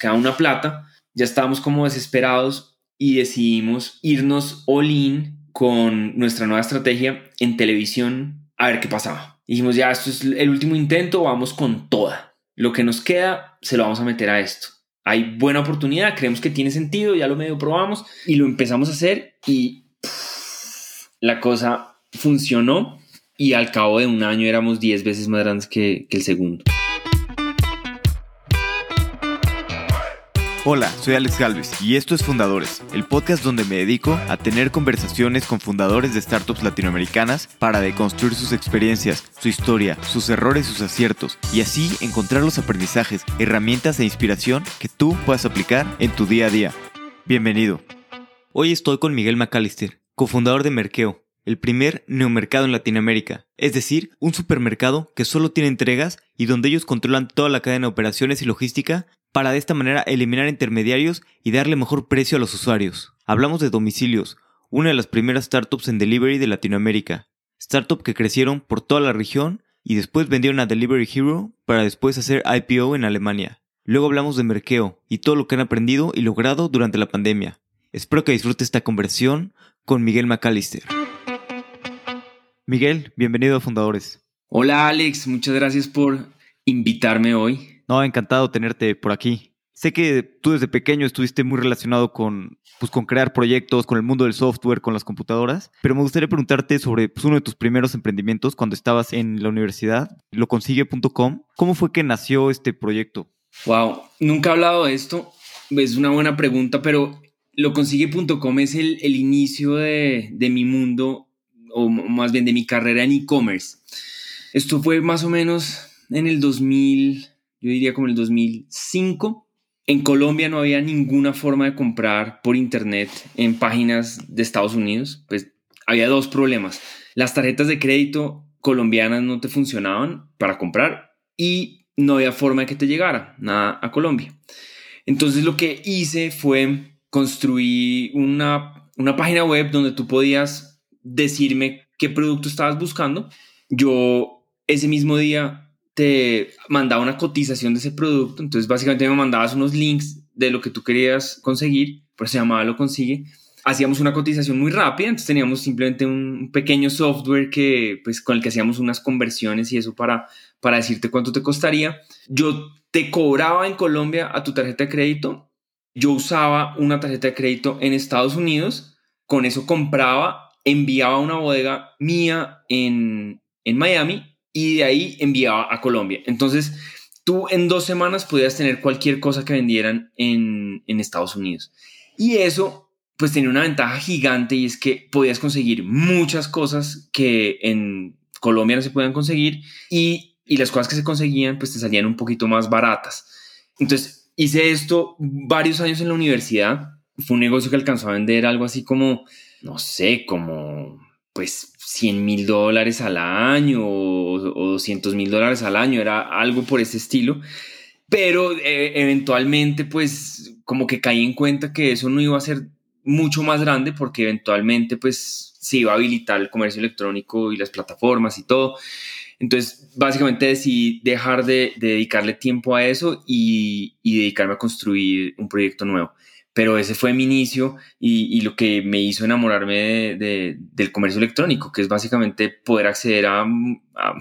quedaba una plata, ya estábamos como desesperados y decidimos irnos all in con nuestra nueva estrategia en televisión a ver qué pasaba. Dijimos, ya, esto es el último intento, vamos con toda. Lo que nos queda, se lo vamos a meter a esto. Hay buena oportunidad, creemos que tiene sentido, ya lo medio probamos y lo empezamos a hacer y la cosa funcionó y al cabo de un año éramos 10 veces más grandes que el segundo. Hola, soy Alex Galvez y esto es Fundadores, el podcast donde me dedico a tener conversaciones con fundadores de startups latinoamericanas para deconstruir sus experiencias, su historia, sus errores sus aciertos, y así encontrar los aprendizajes, herramientas e inspiración que tú puedas aplicar en tu día a día. Bienvenido. Hoy estoy con Miguel McAllister, cofundador de Merkeo, el primer neomercado en Latinoamérica, es decir, un supermercado que solo tiene entregas y donde ellos controlan toda la cadena de operaciones y logística para de esta manera eliminar intermediarios y darle mejor precio a los usuarios. Hablamos de domicilios, una de las primeras startups en delivery de Latinoamérica, startup que crecieron por toda la región y después vendieron a Delivery Hero para después hacer IPO en Alemania. Luego hablamos de Merkeo y todo lo que han aprendido y logrado durante la pandemia. Espero que disfrute esta conversión con Miguel McAllister. Miguel, bienvenido a Fundadores. Hola Alex, muchas gracias por invitarme hoy. No, encantado tenerte por aquí. Sé que tú desde pequeño estuviste muy relacionado con, pues, con crear proyectos, con el mundo del software, con las computadoras, pero me gustaría preguntarte sobre pues, uno de tus primeros emprendimientos cuando estabas en la universidad, loconsigue.com. ¿Cómo fue que nació este proyecto? Wow, nunca he hablado de esto. Es una buena pregunta, pero loconsigue.com es el, el inicio de, de mi mundo, o más bien de mi carrera en e-commerce. Esto fue más o menos en el 2000 yo diría como el 2005. En Colombia no había ninguna forma de comprar por internet en páginas de Estados Unidos. Pues había dos problemas. Las tarjetas de crédito colombianas no te funcionaban para comprar y no había forma de que te llegara nada a Colombia. Entonces lo que hice fue construir una, una página web donde tú podías decirme qué producto estabas buscando. Yo ese mismo día te mandaba una cotización de ese producto, entonces básicamente me mandabas unos links de lo que tú querías conseguir, por eso se llamaba Lo Consigue. Hacíamos una cotización muy rápida, entonces teníamos simplemente un pequeño software que, pues, con el que hacíamos unas conversiones y eso para, para decirte cuánto te costaría. Yo te cobraba en Colombia a tu tarjeta de crédito, yo usaba una tarjeta de crédito en Estados Unidos, con eso compraba, enviaba a una bodega mía en, en Miami y de ahí enviaba a Colombia. Entonces, tú en dos semanas podías tener cualquier cosa que vendieran en, Estados Unidos. Y eso, pues tenía una ventaja gigante y es que podías conseguir muchas cosas que en Colombia no se podían conseguir y, y las cosas que se conseguían, pues te salían un poquito más baratas. Entonces, hice esto varios años en la universidad. Fue un negocio que alcanzó a vender algo así como, no sé, como pues 100 mil dólares al año o, 200 mil dólares al año, era algo por ese estilo. Pero eh, eventualmente, pues como que caí en cuenta que eso no iba a ser mucho más grande porque eventualmente, pues se iba a habilitar el comercio electrónico y las plataformas y todo. Entonces, básicamente decidí dejar de, dedicarle tiempo a eso y dedicarme a construir un proyecto nuevo pero ese fue mi inicio y, lo que me hizo enamorarme del comercio electrónico, que es básicamente poder acceder a,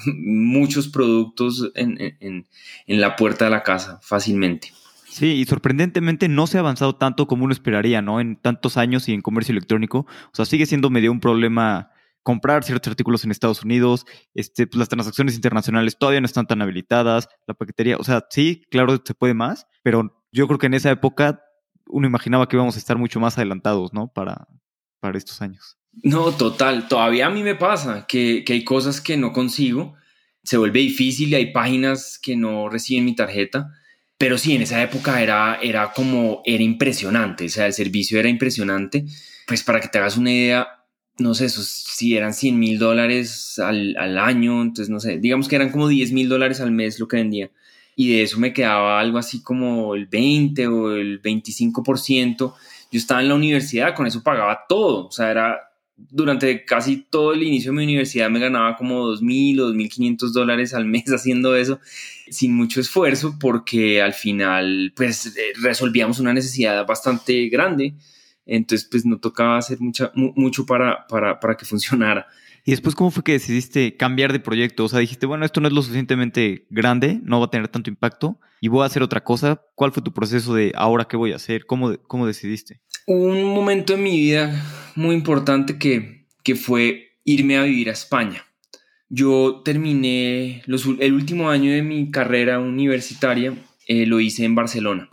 muchos productos en, la puerta de la casa fácilmente. Sí, y sorprendentemente no se ha avanzado tanto como uno esperaría, ¿no? En tantos años y en comercio electrónico. O sea, sigue siendo medio un problema comprar ciertos artículos en Estados Unidos, este, pues las transacciones internacionales todavía no están tan habilitadas, la paquetería, o sea, sí, claro, se puede más, pero yo creo que en esa época uno imaginaba que íbamos a estar mucho más adelantados, ¿no? Para, para estos años. No, total. Todavía a mí me pasa que, hay cosas que no consigo. Se vuelve difícil y hay páginas que no reciben mi tarjeta. Pero sí, en esa época era, era como, era impresionante. O sea, el servicio era impresionante. Pues para que te hagas una idea, no sé, si eran 100 mil dólares al, al, año, entonces no sé, digamos que eran como 10 mil dólares al mes lo que vendía y de eso me quedaba algo así como el 20 o el 25%. Yo estaba en la universidad, con eso pagaba todo, o sea, era durante casi todo el inicio de mi universidad me ganaba como 2.000 o 2.500 dólares al mes haciendo eso sin mucho esfuerzo porque al final pues eh, resolvíamos una necesidad bastante grande. Entonces pues no tocaba hacer mucha, mucho para, para, para que funcionara. ¿Y después cómo fue que decidiste cambiar de proyecto? O sea, dijiste, bueno, esto no es lo suficientemente grande, no va a tener tanto impacto y voy a hacer otra cosa. ¿Cuál fue tu proceso de ahora qué voy a hacer? ¿Cómo, cómo decidiste? Un momento en mi vida muy importante que, que fue irme a vivir a España. Yo terminé el último año de mi carrera universitaria, eh, lo hice en Barcelona.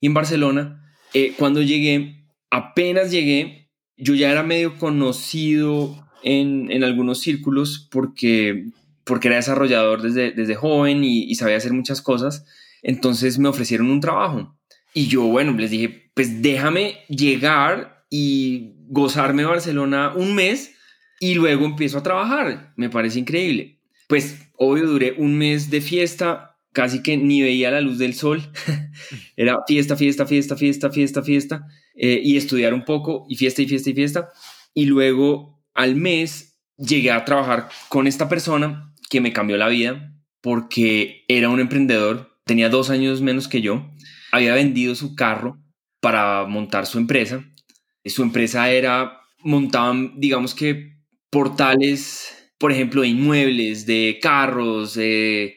Y en Barcelona, eh, cuando llegué, apenas llegué, yo ya era medio conocido en, algunos círculos porque, porque era desarrollador desde, desde joven y, sabía hacer muchas cosas. Entonces me ofrecieron un trabajo. Y yo, bueno, les dije, pues déjame llegar y gozarme Barcelona un mes y luego empiezo a trabajar. Me parece increíble. Pues obvio, duré un mes de fiesta, casi que ni veía la luz del sol. Era fiesta, fiesta, fiesta, fiesta, fiesta, fiesta. Eh, y estudiar un poco y fiesta y fiesta y fiesta. Y luego al mes llegué a trabajar con esta persona que me cambió la vida porque era un emprendedor, tenía dos años menos que yo, había vendido su carro para montar su empresa. Su empresa era, montaban, digamos que, portales, por ejemplo, de inmuebles, de carros, de,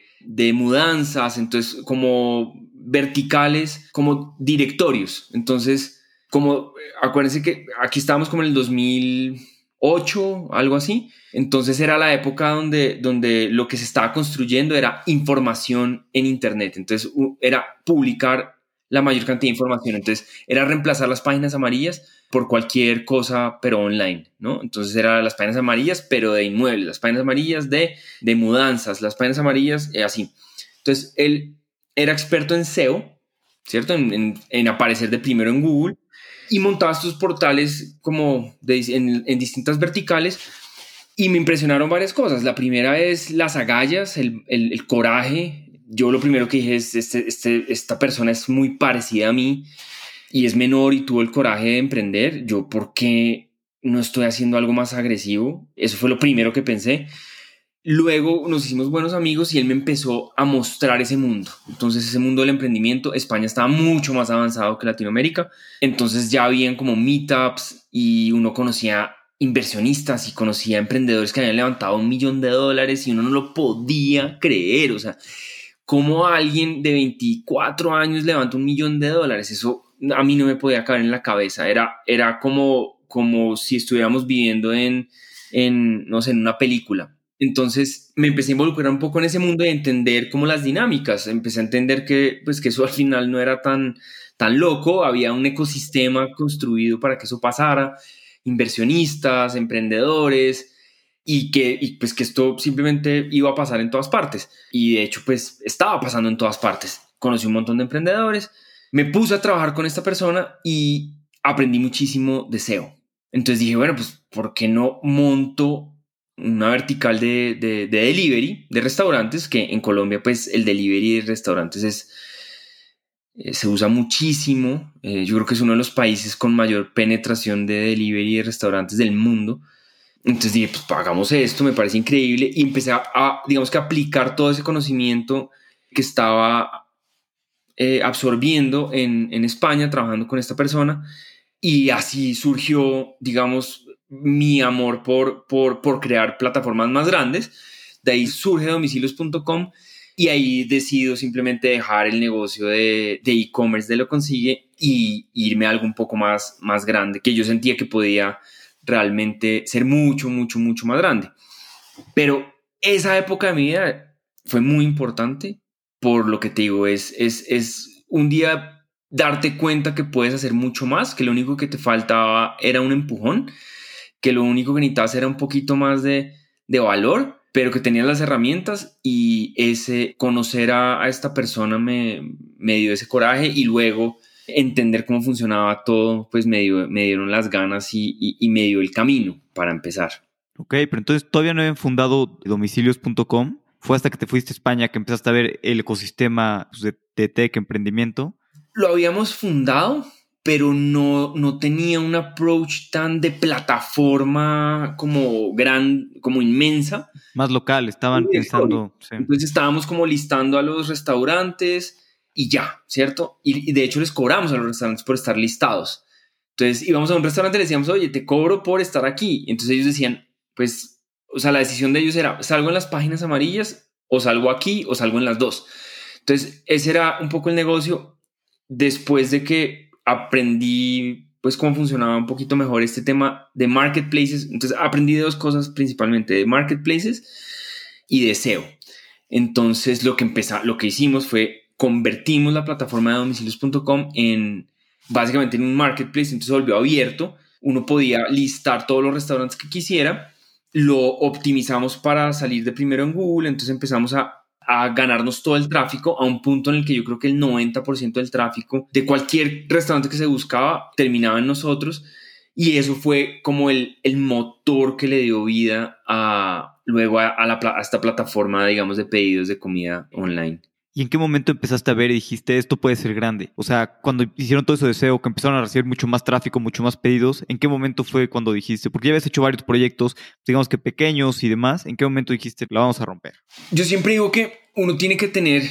mudanzas, entonces como verticales, como directorios. Entonces, como, acuérdense que aquí estábamos como en el 2000 8, algo así. Entonces era la época donde, donde lo que se estaba construyendo era información en Internet. Entonces era publicar la mayor cantidad de información. Entonces era reemplazar las páginas amarillas por cualquier cosa, pero online, ¿no? Entonces eran las páginas amarillas, pero de inmuebles, las páginas amarillas de, de mudanzas, las páginas amarillas, eh, así. Entonces él era experto en SEO, ¿cierto? En, en aparecer de primero en Google y montaba estos portales como en, distintas verticales y me impresionaron varias cosas. La primera es las agallas, el, coraje. Yo lo primero que dije es, este, este, esta persona es muy parecida a mí y es menor y tuvo el coraje de emprender. Yo, ¿por qué no estoy haciendo algo más agresivo? Eso fue lo primero que pensé. Luego nos hicimos buenos amigos y él me empezó a mostrar ese mundo. Entonces ese mundo del emprendimiento, España estaba mucho más avanzado que Latinoamérica. Entonces ya habían como meetups y uno conocía inversionistas y conocía emprendedores que habían levantado un millón de dólares y uno no lo podía creer. O sea, ¿cómo alguien de 24 años levanta un millón de dólares? Eso a mí no me podía caber en la cabeza. Era, era como, como si estuviéramos viviendo en, en, no sé, en una película. Entonces me empecé a involucrar un poco en ese mundo a entender como las dinámicas. Empecé a entender que, pues, que eso al final no era tan, tan loco, había un ecosistema construido para que eso pasara, inversionistas, emprendedores, y que, pues que esto simplemente iba a pasar en todas partes. Y de hecho, pues estaba pasando en todas partes. Conocí un montón de emprendedores, me puse a trabajar con esta persona y aprendí muchísimo de SEO. Entonces dije, bueno, pues, ¿por qué no monto una vertical de, de, delivery de restaurantes, que en Colombia pues el delivery de restaurantes es, eh, se usa muchísimo. Eh, yo creo que es uno de los países con mayor penetración de delivery de restaurantes del mundo. Entonces dije, pues hagamos esto, me parece increíble. Y empecé a, digamos que, aplicar todo ese conocimiento que estaba eh, absorbiendo en, en España, trabajando con esta persona. Y así surgió, digamos, mi amor por, por, por crear plataformas más grandes. De ahí surge domicilios.com y ahí decido simplemente dejar el negocio de e-commerce de, lo consigue y irme a algo un poco más, más grande, que yo sentía que podía realmente ser mucho, mucho, mucho más grande. Pero esa época de mi vida fue muy importante por lo que te digo, es, es, es un día darte cuenta que puedes hacer mucho más, que lo único que te faltaba era un empujón que lo único que necesitabas era un poquito más de, valor, pero que tenías las herramientas y ese conocer a, esta persona me, me, dio ese coraje y luego entender cómo funcionaba todo, pues me, me dieron las ganas y, y, me dio el camino para empezar. Ok, pero entonces todavía no habían fundado domicilios.com. Fue hasta que te fuiste a España que empezaste a ver el ecosistema pues, de, de tech, emprendimiento. Lo habíamos fundado, pero no, no tenía un approach tan de plataforma como gran, como inmensa. Más local, estaban pensando. Entonces estábamos como listando a los restaurantes y ya, ¿cierto? Y, de hecho les cobramos a los restaurantes por estar listados. Entonces íbamos a un restaurante y le decíamos, oye, te cobro por estar aquí. entonces ellos decían, pues, o sea, la decisión de ellos era, salgo en las páginas amarillas o salgo aquí o salgo en las dos. Entonces ese era un poco el negocio después de que aprendí pues cómo funcionaba un poquito mejor este tema de marketplaces. Entonces aprendí dos cosas principalmente, de marketplaces y de SEO. Entonces lo que empezó, lo que hicimos fue convertimos la plataforma de domicilios.com en básicamente en un marketplace, entonces volvió abierto, uno podía listar todos los restaurantes que quisiera, lo optimizamos para salir de primero en Google, entonces empezamos a a ganarnos todo el tráfico a un punto en el que yo creo que el 90% del tráfico de cualquier restaurante que se buscaba terminaba en nosotros y eso fue como el, el motor que le dio vida a luego a, la, esta plataforma, digamos, de pedidos de comida online. ¿Y en qué momento empezaste a ver y dijiste, esto puede ser grande? O sea, cuando hicieron todo ese deseo, que empezaron a recibir mucho más tráfico, mucho más pedidos, ¿en qué momento fue cuando dijiste? Porque ya habías hecho varios proyectos, digamos que pequeños y demás, ¿en qué momento dijiste, la vamos a romper? Yo siempre digo que uno tiene que tener,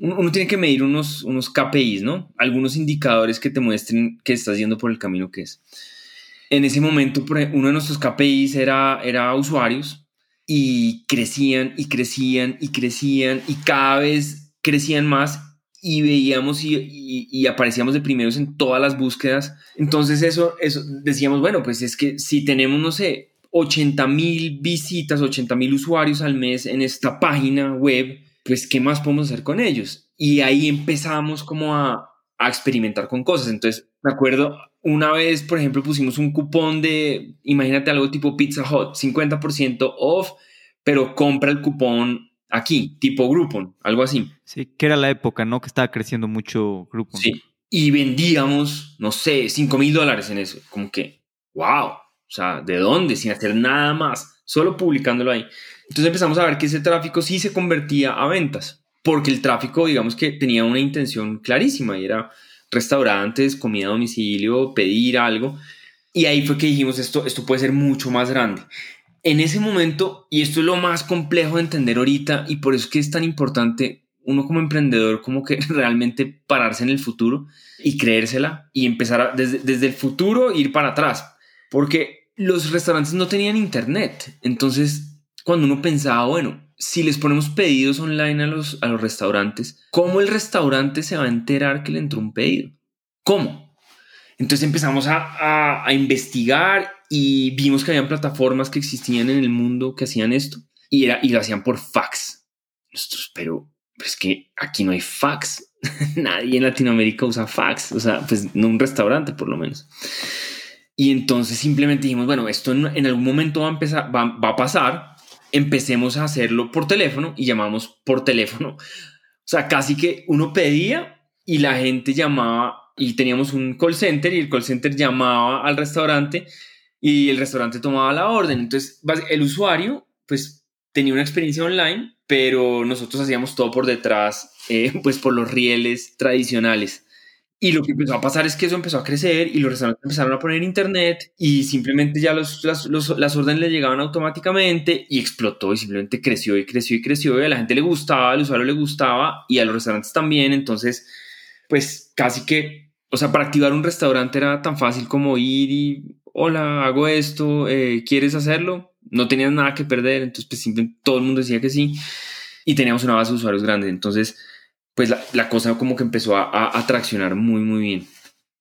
uno tiene que medir unos, unos KPIs, ¿no? Algunos indicadores que te muestren que estás yendo por el camino que es. En ese momento, uno de nuestros KPIs era, era usuarios y crecían y crecían y crecían y cada vez crecían más y veíamos y, aparecíamos de primeros en todas las búsquedas. Entonces eso, eso decíamos, bueno, pues es que si tenemos, no sé, 80 mil visitas, 80 mil usuarios al mes en esta página web, pues ¿qué más podemos hacer con ellos? Y ahí empezamos como a, a experimentar con cosas. Entonces, me acuerdo, una vez, por ejemplo, pusimos un cupón de, imagínate algo tipo Pizza Hut, 50% off, pero compra el cupón aquí, tipo Groupon, algo así. Sí, que era la época, ¿no? Que estaba creciendo mucho Groupon. Sí, y vendíamos, no sé, 5 mil dólares en eso. Como que, wow, o sea, ¿de dónde? Sin hacer nada más, solo publicándolo ahí. Entonces empezamos a ver que ese tráfico sí se convertía a ventas, porque el tráfico, digamos que tenía una intención clarísima y era restaurantes, comida a domicilio, pedir algo. Y ahí fue que dijimos, esto, esto puede ser mucho más grande en ese momento, y esto es lo más complejo de entender ahorita, y por eso es que es tan importante uno como emprendedor, como que realmente pararse en el futuro y creérsela y empezar desde, desde el futuro ir para atrás, porque los restaurantes no tenían internet. Entonces, cuando uno pensaba, bueno, si les ponemos pedidos online a los, a los restaurantes, ¿cómo el restaurante se va a enterar que le entró un pedido? ¿Cómo? Entonces empezamos a, a, a investigar y vimos que habían plataformas que existían en el mundo que hacían esto y, era, y lo hacían por fax. Pero, es que aquí no hay fax. Nadie en Latinoamérica usa fax, o sea, pues no un restaurante por lo menos. Y entonces simplemente dijimos, bueno, esto en, algún momento va a empezar, va, a pasar, empecemos a hacerlo por teléfono y llamamos por teléfono. O sea, casi que uno pedía y la gente llamaba y teníamos un call center y el call center llamaba al restaurante y el restaurante tomaba la orden. Entonces, el usuario, pues, tenía una experiencia online, pero nosotros hacíamos todo por detrás, eh, pues, por los rieles tradicionales. Y lo que empezó a pasar es que eso empezó a crecer y los restaurantes empezaron a poner internet y simplemente ya los, las, las órdenes le llegaban automáticamente y explotó y simplemente creció y creció y creció y a la gente le gustaba, al usuario le gustaba y a los restaurantes también. Entonces, pues casi que, o sea, para activar un restaurante era tan fácil como ir y hola, hago esto, eh, ¿quieres hacerlo? No tenías nada que perder, entonces pues todo el mundo decía que sí y teníamos una base de usuarios grande, entonces pues la, cosa como que empezó a, a, muy, muy bien.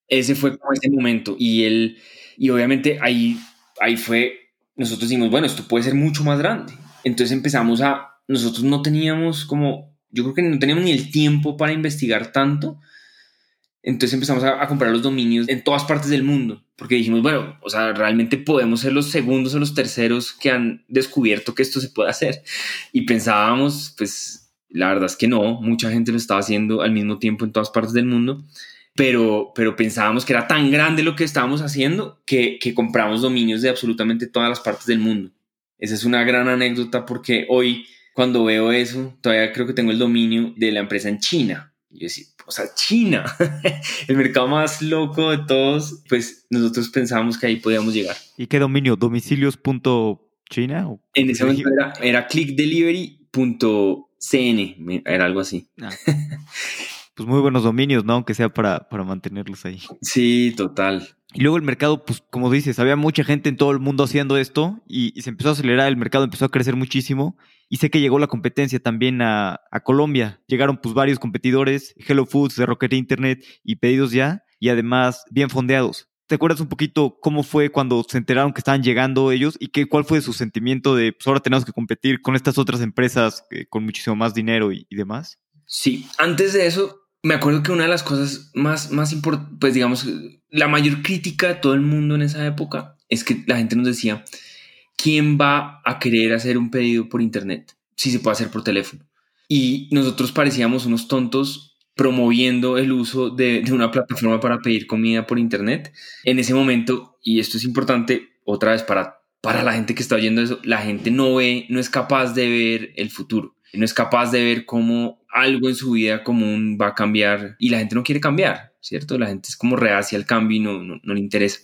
Ese fue como ese momento y él, y obviamente ahí, ahí fue, nosotros dijimos, bueno, esto puede ser mucho más grande. Entonces empezamos a, nosotros no teníamos como, yo creo que no teníamos ni el tiempo para investigar tanto, entonces empezamos a, comprar los dominios en todas partes del mundo, porque dijimos, bueno, o sea, realmente podemos ser los segundos o los terceros que han descubierto que esto se puede hacer. Y pensábamos, pues la verdad es que no, mucha gente lo estaba haciendo al mismo tiempo en todas partes del mundo, pero, pero pensábamos que era tan grande lo que estábamos haciendo que, que compramos dominios de absolutamente todas las partes del mundo. Esa es una gran anécdota porque hoy cuando veo eso, todavía creo que tengo el dominio de la empresa en China Y yo decía, o sea, China, el mercado más loco de todos, pues nosotros pensábamos que ahí podíamos llegar. ¿Y qué dominio? ¿Domicilios.china? En ese momento era, era clickdelivery.cn, era algo así. Ah. Pues muy buenos dominios, ¿no? Aunque sea para, para mantenerlos ahí. Sí, total. Y luego el mercado, pues como dices, había mucha gente en todo el mundo haciendo esto y, se empezó a acelerar, el mercado empezó a crecer muchísimo y sé que llegó la competencia también a, Colombia. Llegaron pues varios competidores, Hello Foods, de Rocket Internet y pedidos ya y además bien fondeados. ¿Te acuerdas un poquito cómo fue cuando se enteraron que estaban llegando ellos y qué, cuál fue su sentimiento de, pues ahora tenemos que competir con estas otras empresas eh, con muchísimo más dinero y, demás? Sí, antes de eso, me acuerdo que una de las cosas más, más importantes, pues digamos, la mayor crítica de todo el mundo en esa época es que la gente nos decía, ¿quién va a querer hacer un pedido por internet si se puede hacer por teléfono? Y nosotros parecíamos unos tontos promoviendo el uso de, de una plataforma para pedir comida por internet. En ese momento, y esto es importante otra vez para, para la gente que está oyendo eso, la gente no ve, no es capaz de ver el futuro no es capaz de ver cómo algo en su vida común va a cambiar y la gente no quiere cambiar, ¿cierto? La gente es como reacia al cambio y no, no, le interesa.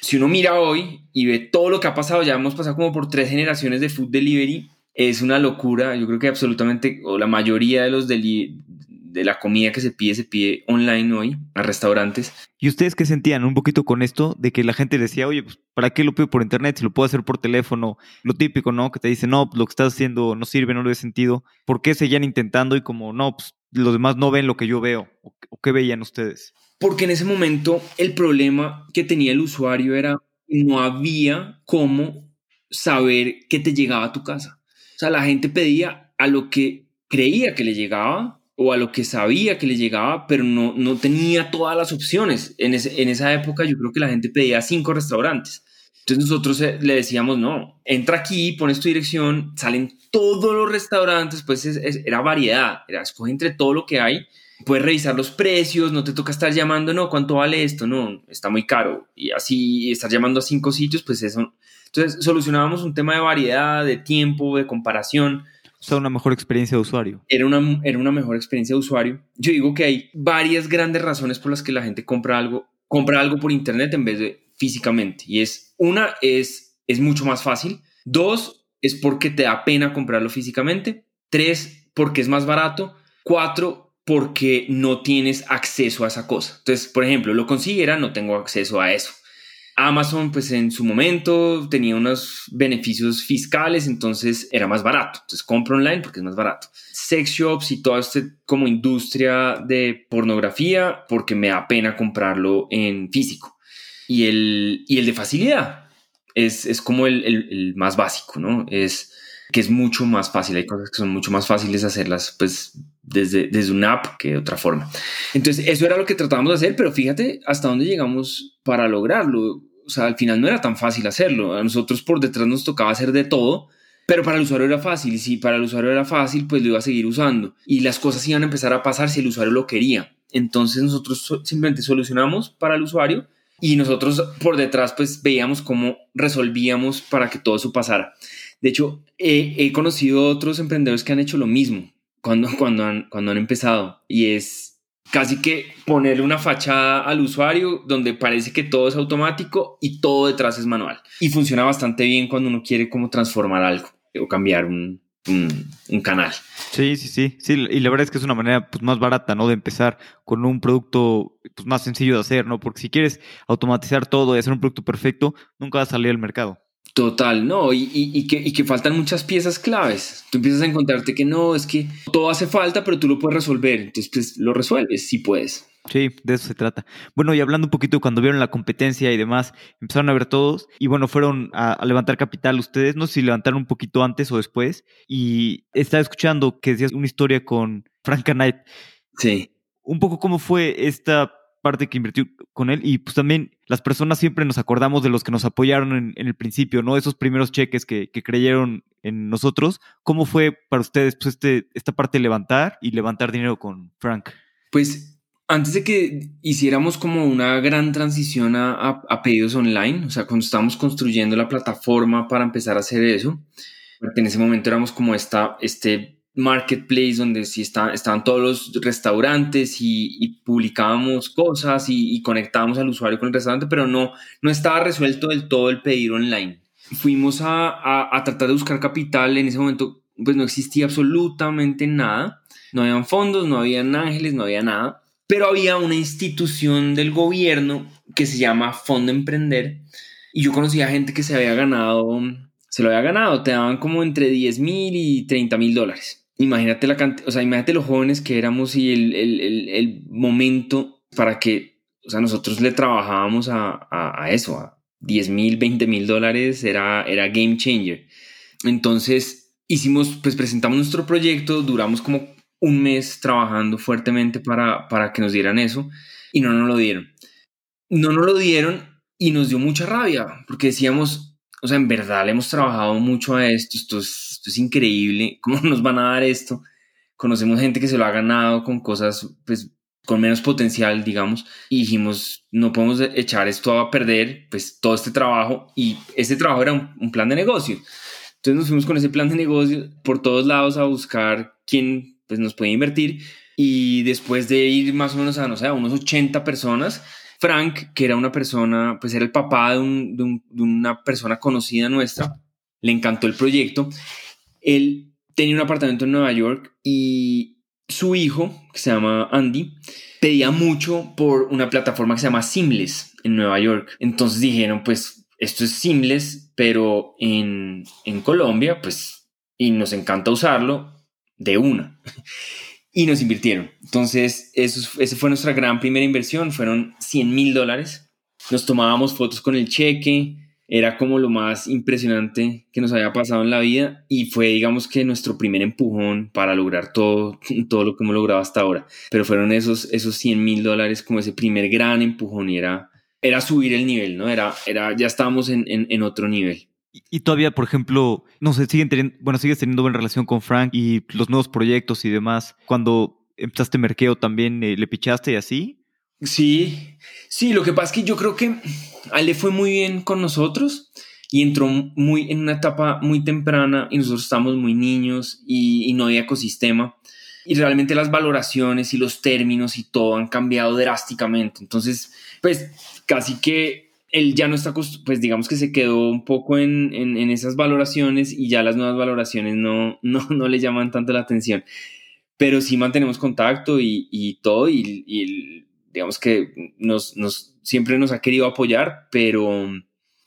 Si uno mira hoy y ve todo lo que ha pasado, ya hemos pasado como por tres generaciones de food delivery, es una locura. Yo creo que absolutamente, o la mayoría de los de la comida que se pide, se pide online hoy a restaurantes. ¿Y ustedes qué sentían un poquito con esto de que la gente decía, oye, pues, ¿para qué lo pido por internet si lo puedo hacer por teléfono? Lo típico, ¿no? Que te dicen, no, lo que estás haciendo no sirve, no lo he sentido. ¿Por qué seguían intentando y como, no, pues los demás no ven lo que yo veo? ¿O, qué veían ustedes? Porque en ese momento el problema que tenía el usuario era no había cómo saber qué te llegaba a tu casa. O sea, la gente pedía a lo que creía que le llegaba o a lo que sabía que le llegaba, pero no, no tenía todas las opciones. En, en esa época yo creo que la gente pedía cinco restaurantes. Entonces nosotros eh, le decíamos, no, entra aquí, pones tu dirección, salen todos los restaurantes, pues era variedad, era escoge entre todo lo que hay, puedes revisar los precios, no te toca estar llamando, no, ¿cuánto vale esto? No, está muy caro. Y así estar llamando a cinco sitios, pues eso. Entonces solucionábamos un tema de variedad, de tiempo, de comparación sea, una mejor experiencia de usuario. Era una, era una mejor experiencia de usuario. Yo digo que hay varias grandes razones por las que la gente compra algo, compra algo por internet en vez de físicamente. Y es, una, es, es mucho más fácil. Dos, es porque te da pena comprarlo físicamente. Tres, porque es más barato. Cuatro, porque no tienes acceso a esa cosa. Entonces, por ejemplo, lo consiguiera, no tengo acceso a eso. Amazon, pues en su momento tenía unos beneficios fiscales, entonces era más barato. Entonces compro online porque es más barato. Sex shops y toda esta como industria de pornografía porque me da pena comprarlo en físico. Y el, y el de facilidad es, es como el, el, más básico, ¿no? Es que es mucho más fácil. Hay cosas que son mucho más fáciles hacerlas, pues desde, desde una app que de otra forma. Entonces, eso era lo que tratábamos de hacer, pero fíjate hasta dónde llegamos para lograrlo. O sea, al final no era tan fácil hacerlo. A nosotros por detrás nos tocaba hacer de todo, pero para el usuario era fácil. Y si para el usuario era fácil, pues lo iba a seguir usando. Y las cosas iban a empezar a pasar si el usuario lo quería. Entonces nosotros simplemente solucionamos para el usuario y nosotros por detrás pues veíamos cómo resolvíamos para que todo eso pasara. De hecho, he conocido otros emprendedores que han hecho lo mismo cuando, cuando, han, cuando han empezado y es casi que ponerle una fachada al usuario donde parece que todo es automático y todo detrás es manual. Y funciona bastante bien cuando uno quiere como transformar algo o cambiar un, un, canal. Sí, sí, sí, sí. Y la verdad es que es una manera pues, más barata, ¿no? De empezar con un producto pues, más sencillo de hacer, ¿no? Porque si quieres automatizar todo y hacer un producto perfecto, nunca va a salir al mercado. Total, no, y, y, que, y que faltan muchas piezas claves. Tú empiezas a encontrarte que no, es que todo hace falta, pero tú lo puedes resolver. Entonces, pues lo resuelves si puedes. Sí, de eso se trata. Bueno, y hablando un poquito cuando vieron la competencia y demás, empezaron a ver todos y bueno, fueron a, levantar capital ustedes, no sé si levantaron un poquito antes o después, y estaba escuchando que decías una historia con Frank Knight. Sí. Un poco cómo fue esta parte que invirtió con él y pues también las personas siempre nos acordamos de los que nos apoyaron en, el principio, ¿no? Esos primeros cheques que, creyeron en nosotros. ¿Cómo fue para ustedes pues, este, esta parte de levantar y levantar dinero con Frank? Pues antes de que hiciéramos como una gran transición a, pedidos online, o sea, cuando estábamos construyendo la plataforma para empezar a hacer eso, en ese momento éramos como esta, este marketplace donde sí está, estaban todos los restaurantes y, publicábamos cosas y, conectábamos al usuario con el restaurante, pero no, no estaba resuelto del todo el pedir online. Fuimos a, a, tratar de buscar capital, en ese momento pues no existía absolutamente nada, no habían fondos, no habían ángeles, no había nada, pero había una institución del gobierno que se llama Fondo Emprender y yo conocía gente que se había ganado, se lo había ganado, te daban como entre 10 mil y 30 mil dólares imagínate la cantidad, o sea, imagínate los jóvenes que éramos y el, el, el, momento para que, o sea, nosotros le trabajábamos a, a, eso, a 10 mil, 20 mil dólares, era, era game changer. Entonces, hicimos, pues presentamos nuestro proyecto, duramos como un mes trabajando fuertemente para, para que nos dieran eso y no nos lo dieron. No nos lo dieron y nos dio mucha rabia porque decíamos, o sea, en verdad le hemos trabajado mucho a esto, esto es, esto es increíble, ¿cómo nos van a dar esto? Conocemos gente que se lo ha ganado con cosas, pues, con menos potencial, digamos, y dijimos, no podemos echar esto a perder, pues, todo este trabajo, y este trabajo era un, plan de negocio. Entonces nos fuimos con ese plan de negocio por todos lados a buscar quién, pues, nos puede invertir, y después de ir más o menos a, no sé, a unos 80 personas, Frank, que era una persona, pues era el papá de, una persona conocida nuestra, le encantó el proyecto. Él tenía un apartamento en Nueva York y su hijo, que se llama Andy, pedía mucho por una plataforma que se llama Seamless en Nueva York. Entonces dijeron, pues esto es Seamless, pero en, en Colombia, pues, y nos encanta usarlo de una y nos invirtieron. Entonces, eso, esa fue nuestra gran primera inversión, fueron 100 mil dólares. Nos tomábamos fotos con el cheque, era como lo más impresionante que nos había pasado en la vida y fue, digamos que, nuestro primer empujón para lograr todo, todo lo que hemos logrado hasta ahora. Pero fueron esos, esos 100 mil dólares como ese primer gran empujón era, era subir el nivel, ¿no? Era, era, ya estábamos en, en otro nivel. Y, todavía, por ejemplo, no sé, siguen teniendo, bueno, sigues teniendo buena relación con Frank y los nuevos proyectos y demás. Cuando empezaste Merkeo también eh, le pichaste y así. Sí, sí, lo que pasa es que yo creo que a él le fue muy bien con nosotros y entró muy en una etapa muy temprana y nosotros estábamos muy niños y, y no había ecosistema y realmente las valoraciones y los términos y todo han cambiado drásticamente. Entonces, pues casi que él ya no está, pues digamos que se quedó un poco en, en, esas valoraciones y ya las nuevas valoraciones no, no, no le llaman tanto la atención. Pero sí mantenemos contacto y, y todo y, digamos que nos, nos, siempre nos ha querido apoyar, pero,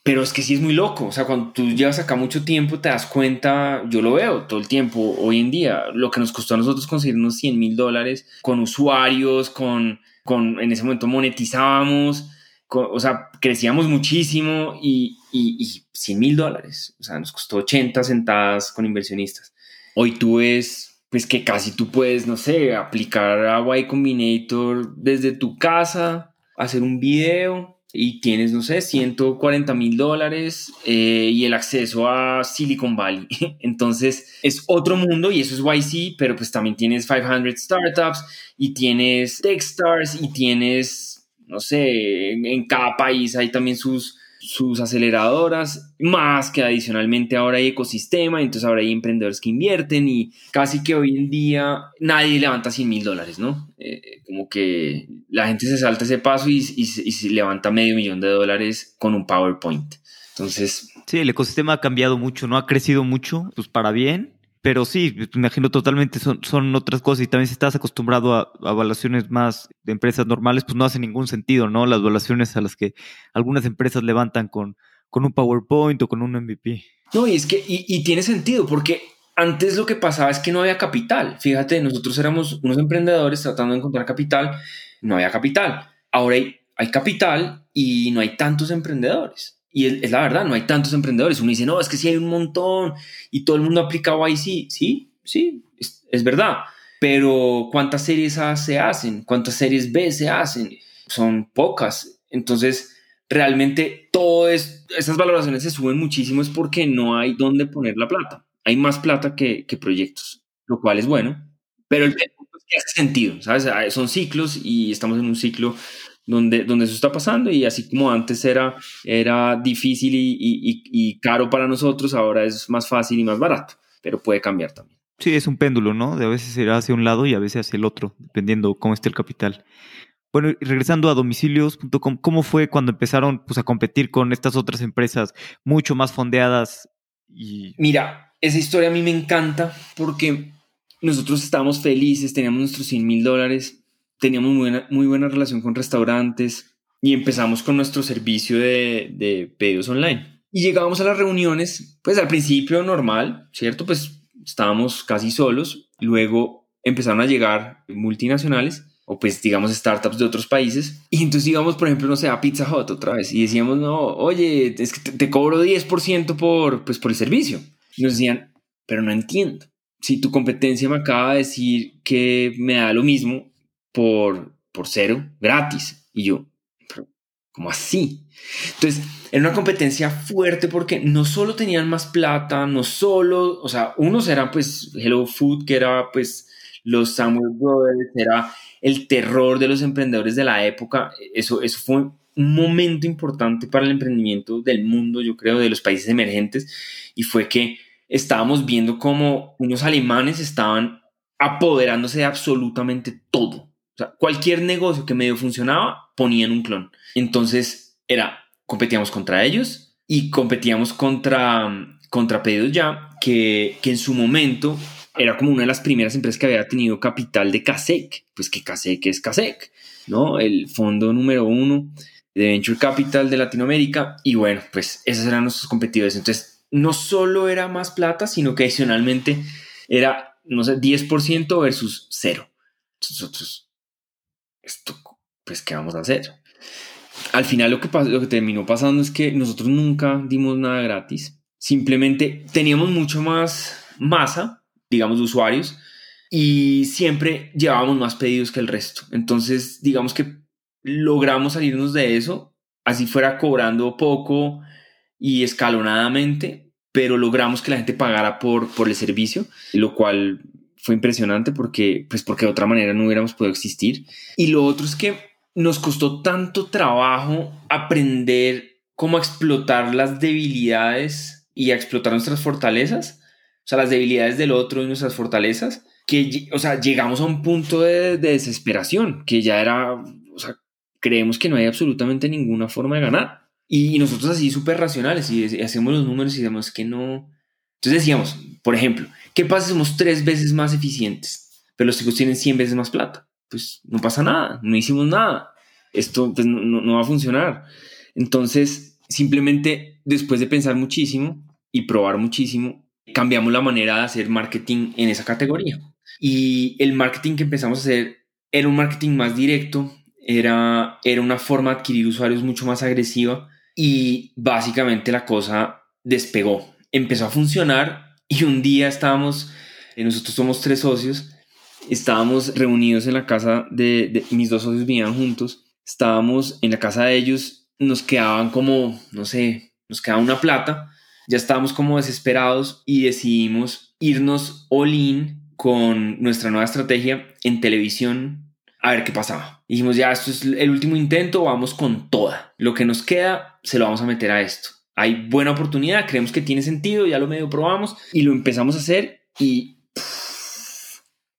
pero es que sí es muy loco. O sea, cuando tú llevas acá mucho tiempo te das cuenta, yo lo veo todo el tiempo hoy en día, lo que nos costó a nosotros conseguir unos 100 mil dólares con usuarios, con, con, en ese momento monetizábamos o sea, crecíamos muchísimo y, y, y 100 mil dólares, o sea, nos costó 80 sentadas con inversionistas. Hoy tú ves, pues que casi tú puedes, no sé, aplicar a Y Combinator desde tu casa, hacer un video y tienes, no sé, 140 mil dólares eh, y el acceso a Silicon Valley. Entonces es otro mundo y eso es YC, pero pues también tienes 500 startups y tienes Techstars y tienes no sé, en, cada país hay también sus, sus aceleradoras, más que adicionalmente ahora hay ecosistema, entonces ahora hay emprendedores que invierten y casi que hoy en día nadie levanta 100 mil dólares, ¿no? Eh, como que la gente se salta ese paso y, y, y, se levanta medio millón de dólares con un PowerPoint. Entonces... Sí, el ecosistema ha cambiado mucho, ¿no? Ha crecido mucho, pues para bien, pero sí, me imagino totalmente son, son otras cosas y también si estás acostumbrado a, evaluaciones más de empresas normales, pues no hace ningún sentido, ¿no? Las evaluaciones a las que algunas empresas levantan con, con un PowerPoint o con un MVP. No, y es que, y, y tiene sentido, porque antes lo que pasaba es que no había capital. Fíjate, nosotros éramos unos emprendedores tratando de encontrar capital, no había capital. Ahora hay, hay capital y no hay tantos emprendedores. Y es, la verdad, no hay tantos emprendedores. Uno dice, no, es que sí hay un montón y todo el mundo aplica YC. Sí, sí, es, verdad. Pero ¿cuántas series A se hacen? ¿Cuántas series B se hacen? Son pocas. Entonces, realmente todas esas valoraciones se suben muchísimo es porque no hay dónde poner la plata. Hay más plata que, que proyectos, lo cual es bueno. Pero el, punto es que hace sentido, ¿sabes? Son ciclos y estamos en un ciclo donde, donde eso está pasando y así como antes era, era difícil y, y, y, caro para nosotros, ahora es más fácil y más barato, pero puede cambiar también. Sí, es un péndulo, ¿no? De a veces será hacia un lado y a veces hacia el otro, dependiendo cómo esté el capital. Bueno, y regresando a domicilios.com, ¿cómo fue cuando empezaron pues, a competir con estas otras empresas mucho más fondeadas? Y... Mira, esa historia a mí me encanta porque nosotros estábamos felices, teníamos nuestros 100 mil dólares, teníamos muy buena, relación con restaurantes y empezamos con nuestro servicio de, de pedidos online. Y llegábamos a las reuniones, pues al principio normal, ¿cierto? Pues estábamos casi solos, luego empezaron a llegar multinacionales o pues digamos startups de otros países. Y entonces digamos, por ejemplo, no sé, a Pizza Hut otra vez y decíamos, no, oye, es que te, cobro 10% por, pues, por el servicio. Y nos decían, pero no entiendo. Si tu competencia me acaba de decir que me da lo mismo por, por cero, gratis. Y yo, ¿cómo así? Entonces, era una competencia fuerte porque no solo tenían más plata, no solo, o sea, unos eran pues Hello Food, que era pues los Samuel Brothers, era el terror de los emprendedores de la época. Eso, eso fue un momento importante para el emprendimiento del mundo, yo creo, de los países emergentes, y fue que estábamos viendo cómo unos alemanes estaban apoderándose de absolutamente todo. O sea, cualquier negocio que medio funcionaba, ponían un clon. Entonces, era, competíamos contra ellos y competíamos contra, contra Pedidos Ya, que, que en su momento era como una de las primeras empresas que había tenido capital de CASEC, pues que CASEC es CASEC, ¿no? El fondo número uno de Venture Capital de Latinoamérica y bueno, pues esos eran nuestros competidores. Entonces, no solo era más plata, sino que adicionalmente era, no sé, 10% versus cero. Nosotros, esto, pues, ¿qué vamos a hacer? Al final lo que, terminó pasando es que nosotros nunca dimos nada gratis. Simplemente teníamos mucho más masa digamos, de usuarios y siempre llevábamos más pedidos que el resto. Entonces, digamos que logramos salirnos de eso, así fuera cobrando poco y escalonadamente, pero logramos que la gente pagara por el servicio, lo cual fue impresionante porque, pues porque de otra manera no hubiéramos podido existir. Y lo otro es que nos costó tanto trabajo aprender cómo explotar las debilidades y explotar nuestras fortalezas o sea, las debilidades del otro y nuestras fortalezas, que, o sea, llegamos a un punto de, desesperación, que ya era, creemos que no hay absolutamente ninguna forma de ganar. Y, nosotros así súper racionales y, hacemos los números y decimos que no. Entonces decíamos, por ejemplo, ¿qué pasa somos tres veces más eficientes, pero los chicos tienen 100 veces más plata? Pues no pasa nada, no hicimos nada. Esto pues, no, no va a funcionar. Entonces, simplemente después de pensar muchísimo y probar muchísimo, cambiamos la manera de hacer marketing en esa categoría. Y el marketing que empezamos a hacer era un marketing más directo, era, era una forma de adquirir usuarios mucho más agresiva y básicamente la cosa despegó. Empezó a funcionar y un día estábamos, eh, nosotros somos tres socios, estábamos reunidos en la casa de, mis dos socios vivían juntos, estábamos en la casa de ellos, nos quedaban como, no sé, nos quedaba una plata ya estábamos como desesperados y decidimos irnos all in con nuestra nueva estrategia en televisión a ver qué pasaba. Dijimos, ya, esto es el último intento, vamos con toda. Lo que nos queda, se lo vamos a meter a esto. Hay buena oportunidad, creemos que tiene sentido, ya lo medio probamos y lo empezamos a hacer y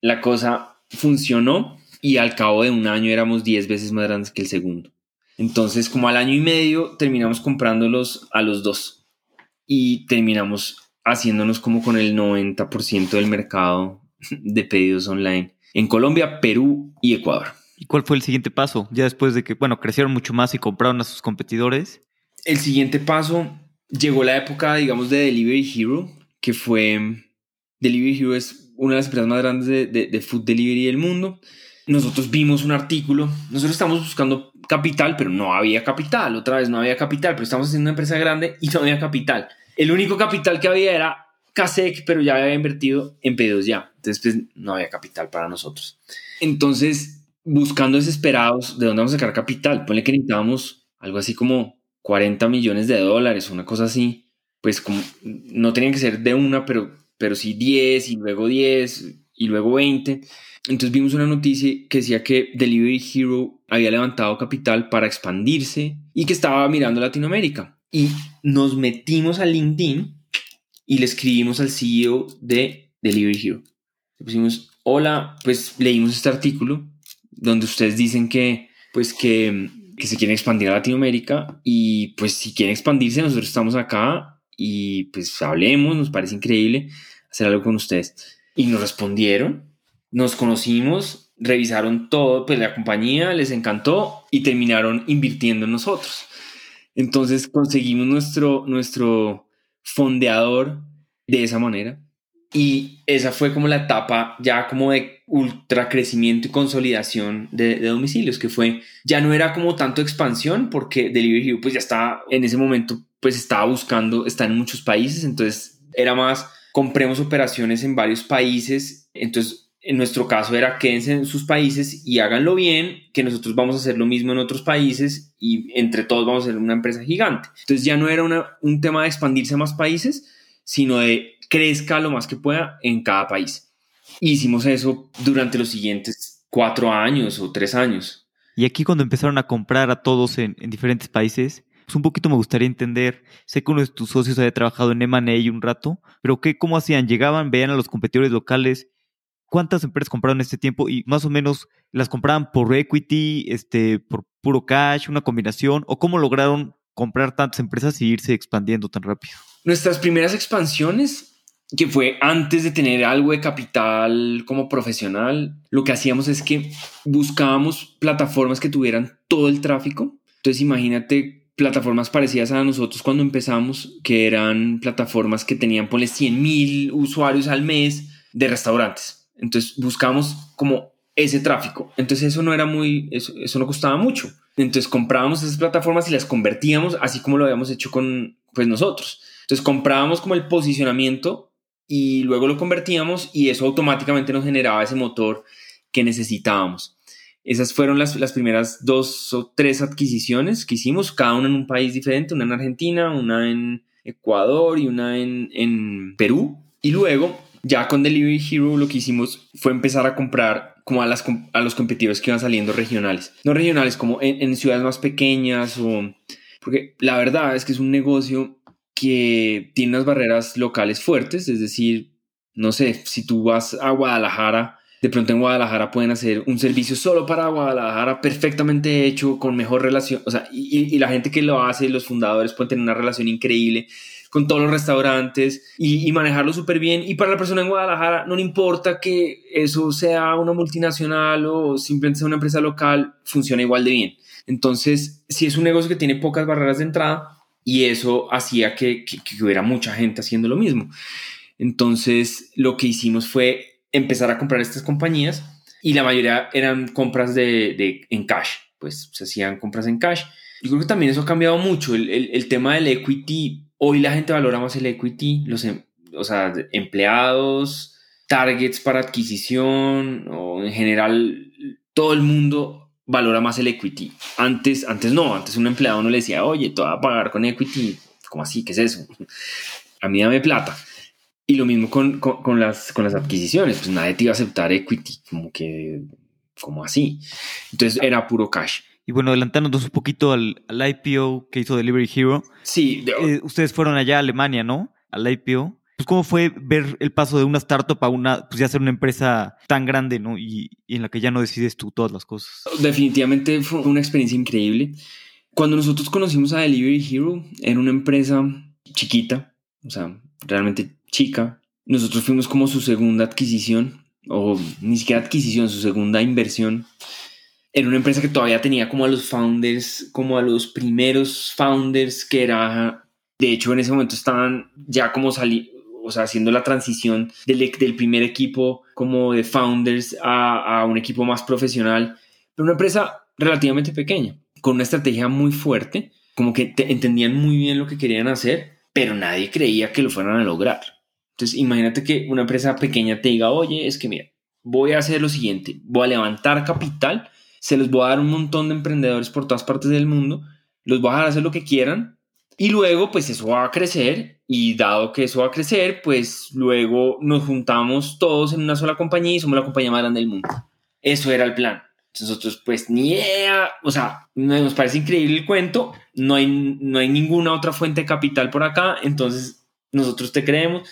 la cosa funcionó y al cabo de un año éramos 10 veces más grandes que el segundo. Entonces, como al año y medio, terminamos comprándolos a los dos y terminamos haciéndonos como con el 90% del mercado de pedidos online en Colombia, Perú y Ecuador. ¿Y cuál fue el siguiente paso? Ya después de que, bueno, crecieron mucho más y compraron a sus competidores. El siguiente paso llegó la época, digamos, de Delivery Hero, que fue... Delivery Hero es una de las empresas más grandes de, de food delivery del mundo. Nosotros vimos un artículo, nosotros estamos buscando capital, pero no había capital, otra vez no había capital, pero estamos haciendo una empresa grande y no había capital. El único capital que había era CASEC, pero ya había invertido en pedidos ya. Entonces, pues, no había capital para nosotros. Entonces, buscando desesperados de dónde vamos a sacar capital, ponle que necesitábamos algo así como 40 millones de dólares, una cosa así. Pues como no tenían que ser de una, pero, pero sí 10 y luego 10 y luego 20. Entonces vimos una noticia que decía que Delivery Hero había levantado capital para expandirse y que estaba mirando Latinoamérica y nos metimos a LinkedIn y le escribimos al CEO de Delivery Hero. Le pusimos, hola, pues leímos este artículo donde ustedes dicen que, pues que, que se quieren expandir a Latinoamérica y pues si quieren expandirse, nosotros estamos acá y pues hablemos, nos parece increíble hacer algo con ustedes. Y nos respondieron, nos conocimos, revisaron todo, pues la compañía les encantó y terminaron invirtiendo en nosotros. Entonces conseguimos nuestro, nuestro fondeador de esa manera. Y esa fue como la etapa ya como de ultra crecimiento y consolidación de, domicilios, que fue, ya no era como tanto expansión, porque Delivery Hero pues ya estaba, en ese momento pues estaba buscando, está en muchos países, entonces era más, compremos operaciones en varios países, entonces en nuestro caso era quédense en sus países y háganlo bien, que nosotros vamos a hacer lo mismo en otros países y entre todos vamos a ser una empresa gigante. Entonces ya no era un tema de expandirse a más países, sino de crezca lo más que pueda en cada país. hicimos eso durante los siguientes cuatro años o tres años. Y aquí cuando empezaron a comprar a todos en, diferentes países, pues un poquito me gustaría entender, sé que uno de tus socios había trabajado en M&A un rato, pero ¿qué, ¿cómo hacían? ¿Llegaban, veían a los competidores locales cuántas empresas compraron en este tiempo y más o menos las compraban por equity, este, por puro cash, una combinación, o cómo lograron comprar tantas empresas y irse expandiendo tan rápido. Nuestras primeras expansiones, que fue antes de tener algo de capital como profesional, lo que hacíamos es que buscábamos plataformas que tuvieran todo el tráfico. Entonces imagínate plataformas parecidas a nosotros cuando empezamos, que eran plataformas que tenían, ponle 100 mil usuarios al mes de restaurantes entonces buscamos como ese tráfico. Entonces eso no era muy, eso, no costaba mucho. Entonces comprábamos esas plataformas y las convertíamos así como lo habíamos hecho con pues nosotros. Entonces comprábamos como el posicionamiento y luego lo convertíamos y eso automáticamente nos generaba ese motor que necesitábamos. Esas fueron las, las primeras dos o tres adquisiciones que hicimos, cada una en un país diferente, una en Argentina, una en Ecuador y una en, en Perú. Y luego ya con Delivery Hero lo que hicimos fue empezar a comprar como a, las, a los competidores que iban saliendo regionales. No regionales, como en, ciudades más pequeñas o... Porque la verdad es que es un negocio que tiene unas barreras locales fuertes, es decir, no sé, si tú vas a Guadalajara, de pronto en Guadalajara pueden hacer un servicio solo para Guadalajara perfectamente hecho, con mejor relación, o sea, y, y la gente que lo hace, los fundadores pueden tener una relación increíble con todos los restaurantes y, manejarlo súper bien. Y para la persona en Guadalajara no importa que eso sea una multinacional o simplemente sea una empresa local, funciona igual de bien. Entonces, si es un negocio que tiene pocas barreras de entrada y eso hacía que, hubiera mucha gente haciendo lo mismo. Entonces, lo que hicimos fue empezar a comprar estas compañías y la mayoría eran compras de, en cash, pues se hacían compras en cash. Yo creo que también eso ha cambiado mucho. El, el, el tema del equity Hoy la gente valora más el equity, los, em, o sea, empleados, targets para adquisición o en general todo el mundo valora más el equity. Antes, antes no, antes un empleado no le decía, oye, te voy a pagar con equity. ¿Cómo así? ¿Qué es eso? A mí dame plata. Y lo mismo con, con, las, con las adquisiciones, pues nadie te iba a aceptar equity, como que, como así. Entonces era puro cash. Y bueno, adelantándonos un poquito al, IPO que hizo Delivery Hero. Sí. Eh, ustedes fueron allá a Alemania, ¿no? Al IPO. Pues, ¿cómo fue ver el paso de una startup a una, pues ya ser una empresa tan grande, ¿no? Y, en la que ya no decides tú todas las cosas. Definitivamente fue una experiencia increíble. Cuando nosotros conocimos a Delivery Hero, era una empresa chiquita, o sea, realmente chica. Nosotros fuimos como su segunda adquisición, o ni siquiera adquisición, su segunda inversión era una empresa que todavía tenía como a los founders, como a los primeros founders que era, de hecho en ese momento estaban ya como salí, o sea, haciendo la transición del, del primer equipo como de founders a, a un equipo más profesional, pero una empresa relativamente pequeña, con una estrategia muy fuerte, como que entendían muy bien lo que querían hacer, pero nadie creía que lo fueran a lograr. Entonces, imagínate que una empresa pequeña te diga, oye, es que mira, voy a hacer lo siguiente, voy a levantar capital se los voy a dar un montón de emprendedores por todas partes del mundo, los voy a dejar hacer lo que quieran y luego pues eso va a crecer y dado que eso va a crecer, pues luego nos juntamos todos en una sola compañía y somos la compañía más grande del mundo. Eso era el plan. Nosotros pues ni idea, o sea, nos parece increíble el cuento, no hay, no hay ninguna otra fuente de capital por acá, entonces nosotros te creemos.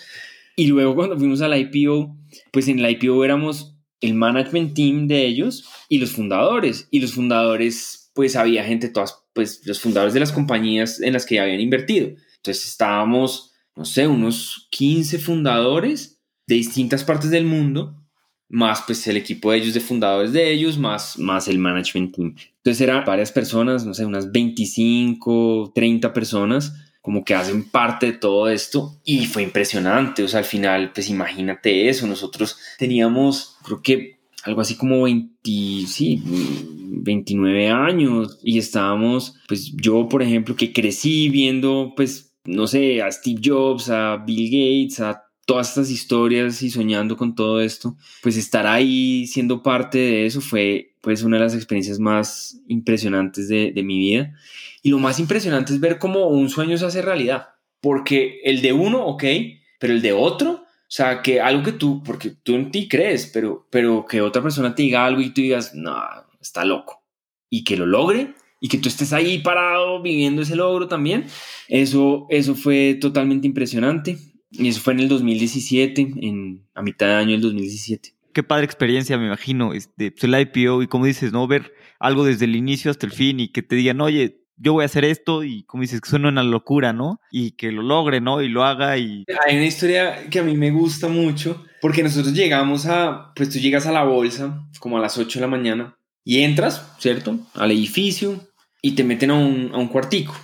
Y luego cuando fuimos a la IPO, pues en la IPO éramos el management team de ellos y los fundadores. Y los fundadores, pues había gente, todas, pues los fundadores de las compañías en las que ya habían invertido. Entonces estábamos, no sé, unos 15 fundadores de distintas partes del mundo, más pues el equipo de ellos, de fundadores de ellos, más, más el management team. Entonces eran varias personas, no sé, unas 25, 30 personas como que hacen parte de todo esto y fue impresionante, o sea, al final, pues imagínate eso, nosotros teníamos, creo que algo así como 20, sí, 29 años y estábamos, pues yo, por ejemplo, que crecí viendo, pues, no sé, a Steve Jobs, a Bill Gates, a todas estas historias y soñando con todo esto, pues estar ahí siendo parte de eso fue pues una de las experiencias más impresionantes de, de mi vida. Y lo más impresionante es ver cómo un sueño se hace realidad, porque el de uno, ok, pero el de otro, o sea, que algo que tú, porque tú en ti crees, pero, pero que otra persona te diga algo y tú digas, no, está loco, y que lo logre, y que tú estés ahí parado viviendo ese logro también, eso, eso fue totalmente impresionante. Y eso fue en el 2017, en, a mitad de año del 2017. Qué padre experiencia, me imagino, este, pues, el IPO y como dices, ¿no? Ver algo desde el inicio hasta el fin y que te digan, oye, yo voy a hacer esto y como dices, que suena una locura, ¿no? Y que lo logre, ¿no? Y lo haga y... Hay una historia que a mí me gusta mucho porque nosotros llegamos a, pues tú llegas a la bolsa como a las 8 de la mañana y entras, ¿cierto? Al edificio y te meten a un, a un cuartico,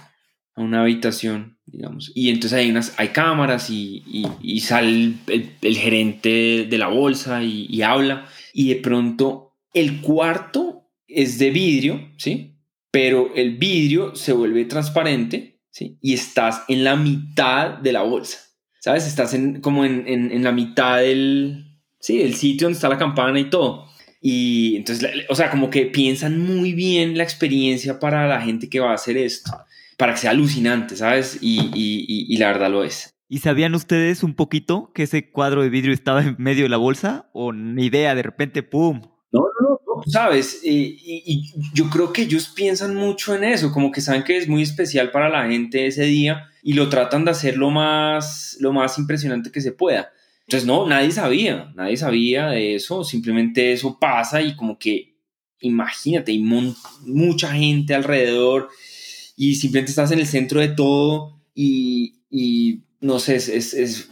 a una habitación, digamos. Y entonces hay, unas, hay cámaras y, y, sale el, el, gerente de la bolsa y, y habla y de pronto el cuarto es de vidrio, ¿sí? Pero el vidrio se vuelve transparente ¿sí? y estás en la mitad de la bolsa, ¿sabes? Estás en, como en, en, en la mitad del, sí, del sitio donde está la campana y todo. Y entonces, o sea, como que piensan muy bien la experiencia para la gente que va a hacer esto, para que sea alucinante, ¿sabes? Y, y, y, la verdad lo es. ¿Y sabían ustedes un poquito que ese cuadro de vidrio estaba en medio de la bolsa? ¿O ni idea, de repente, ¡pum! Sabes, y, y, yo creo que ellos piensan mucho en eso, como que saben que es muy especial para la gente ese día y lo tratan de hacer lo más, lo más impresionante que se pueda. Entonces, no, nadie sabía, nadie sabía de eso, simplemente eso pasa y como que, imagínate, hay mucha gente alrededor y simplemente estás en el centro de todo y, no sé, es,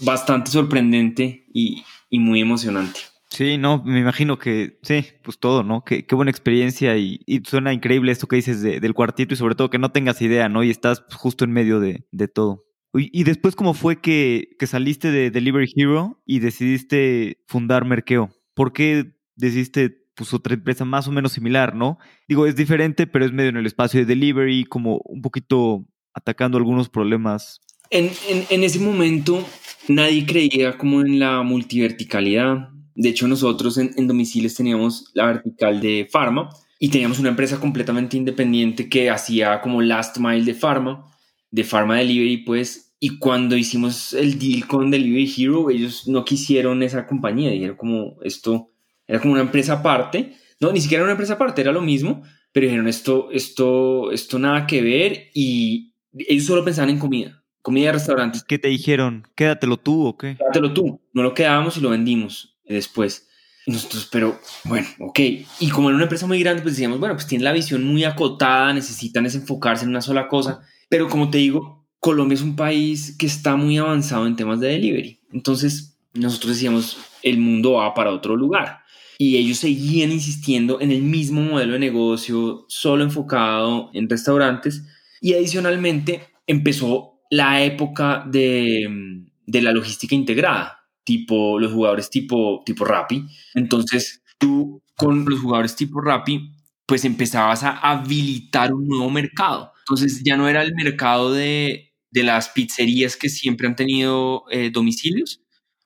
bastante sorprendente y muy emocionante. Sí, no, me imagino que sí, pues todo, ¿no? Qué, qué buena experiencia y, suena increíble esto que dices de, del cuartito y sobre todo que no tengas idea, ¿no? Y estás justo en medio de, de todo. Y, y, después, ¿cómo fue que, que saliste de Delivery Hero y decidiste fundar Merkeo? ¿Por qué decidiste pues otra empresa más o menos similar, ¿no? Digo, es diferente, pero es medio en el espacio de delivery, como un poquito atacando algunos problemas. En, en, en ese momento nadie creía como en la multiverticalidad de hecho, nosotros en, en domicilios teníamos la vertical de Pharma y teníamos una empresa completamente independiente que hacía como last mile de Pharma, de Pharma Delivery, pues. Y cuando hicimos el deal con Delivery Hero, ellos no quisieron esa compañía, dijeron como esto era como una empresa aparte. No, ni siquiera era una empresa aparte, era lo mismo, pero dijeron esto, esto, esto nada que ver y ellos solo pensaban en comida, comida de restaurantes. ¿Qué te dijeron? ¿Quédatelo tú o qué? Quédatelo tú. No lo quedábamos y lo vendimos después. Nosotros, pero bueno, ok. Y como en una empresa muy grande, pues decíamos, bueno, pues tiene la visión muy acotada, necesitan enfocarse en una sola cosa. Pero como te digo, Colombia es un país que está muy avanzado en temas de delivery. Entonces, nosotros decíamos, el mundo va para otro lugar. Y ellos seguían insistiendo en el mismo modelo de negocio, solo enfocado en restaurantes. Y adicionalmente empezó la época de, de la logística integrada tipo los jugadores tipo, tipo Rappi. Entonces tú con los jugadores tipo Rappi, pues empezabas a habilitar un nuevo mercado. Entonces ya no era el mercado de, de las pizzerías que siempre han tenido eh, domicilios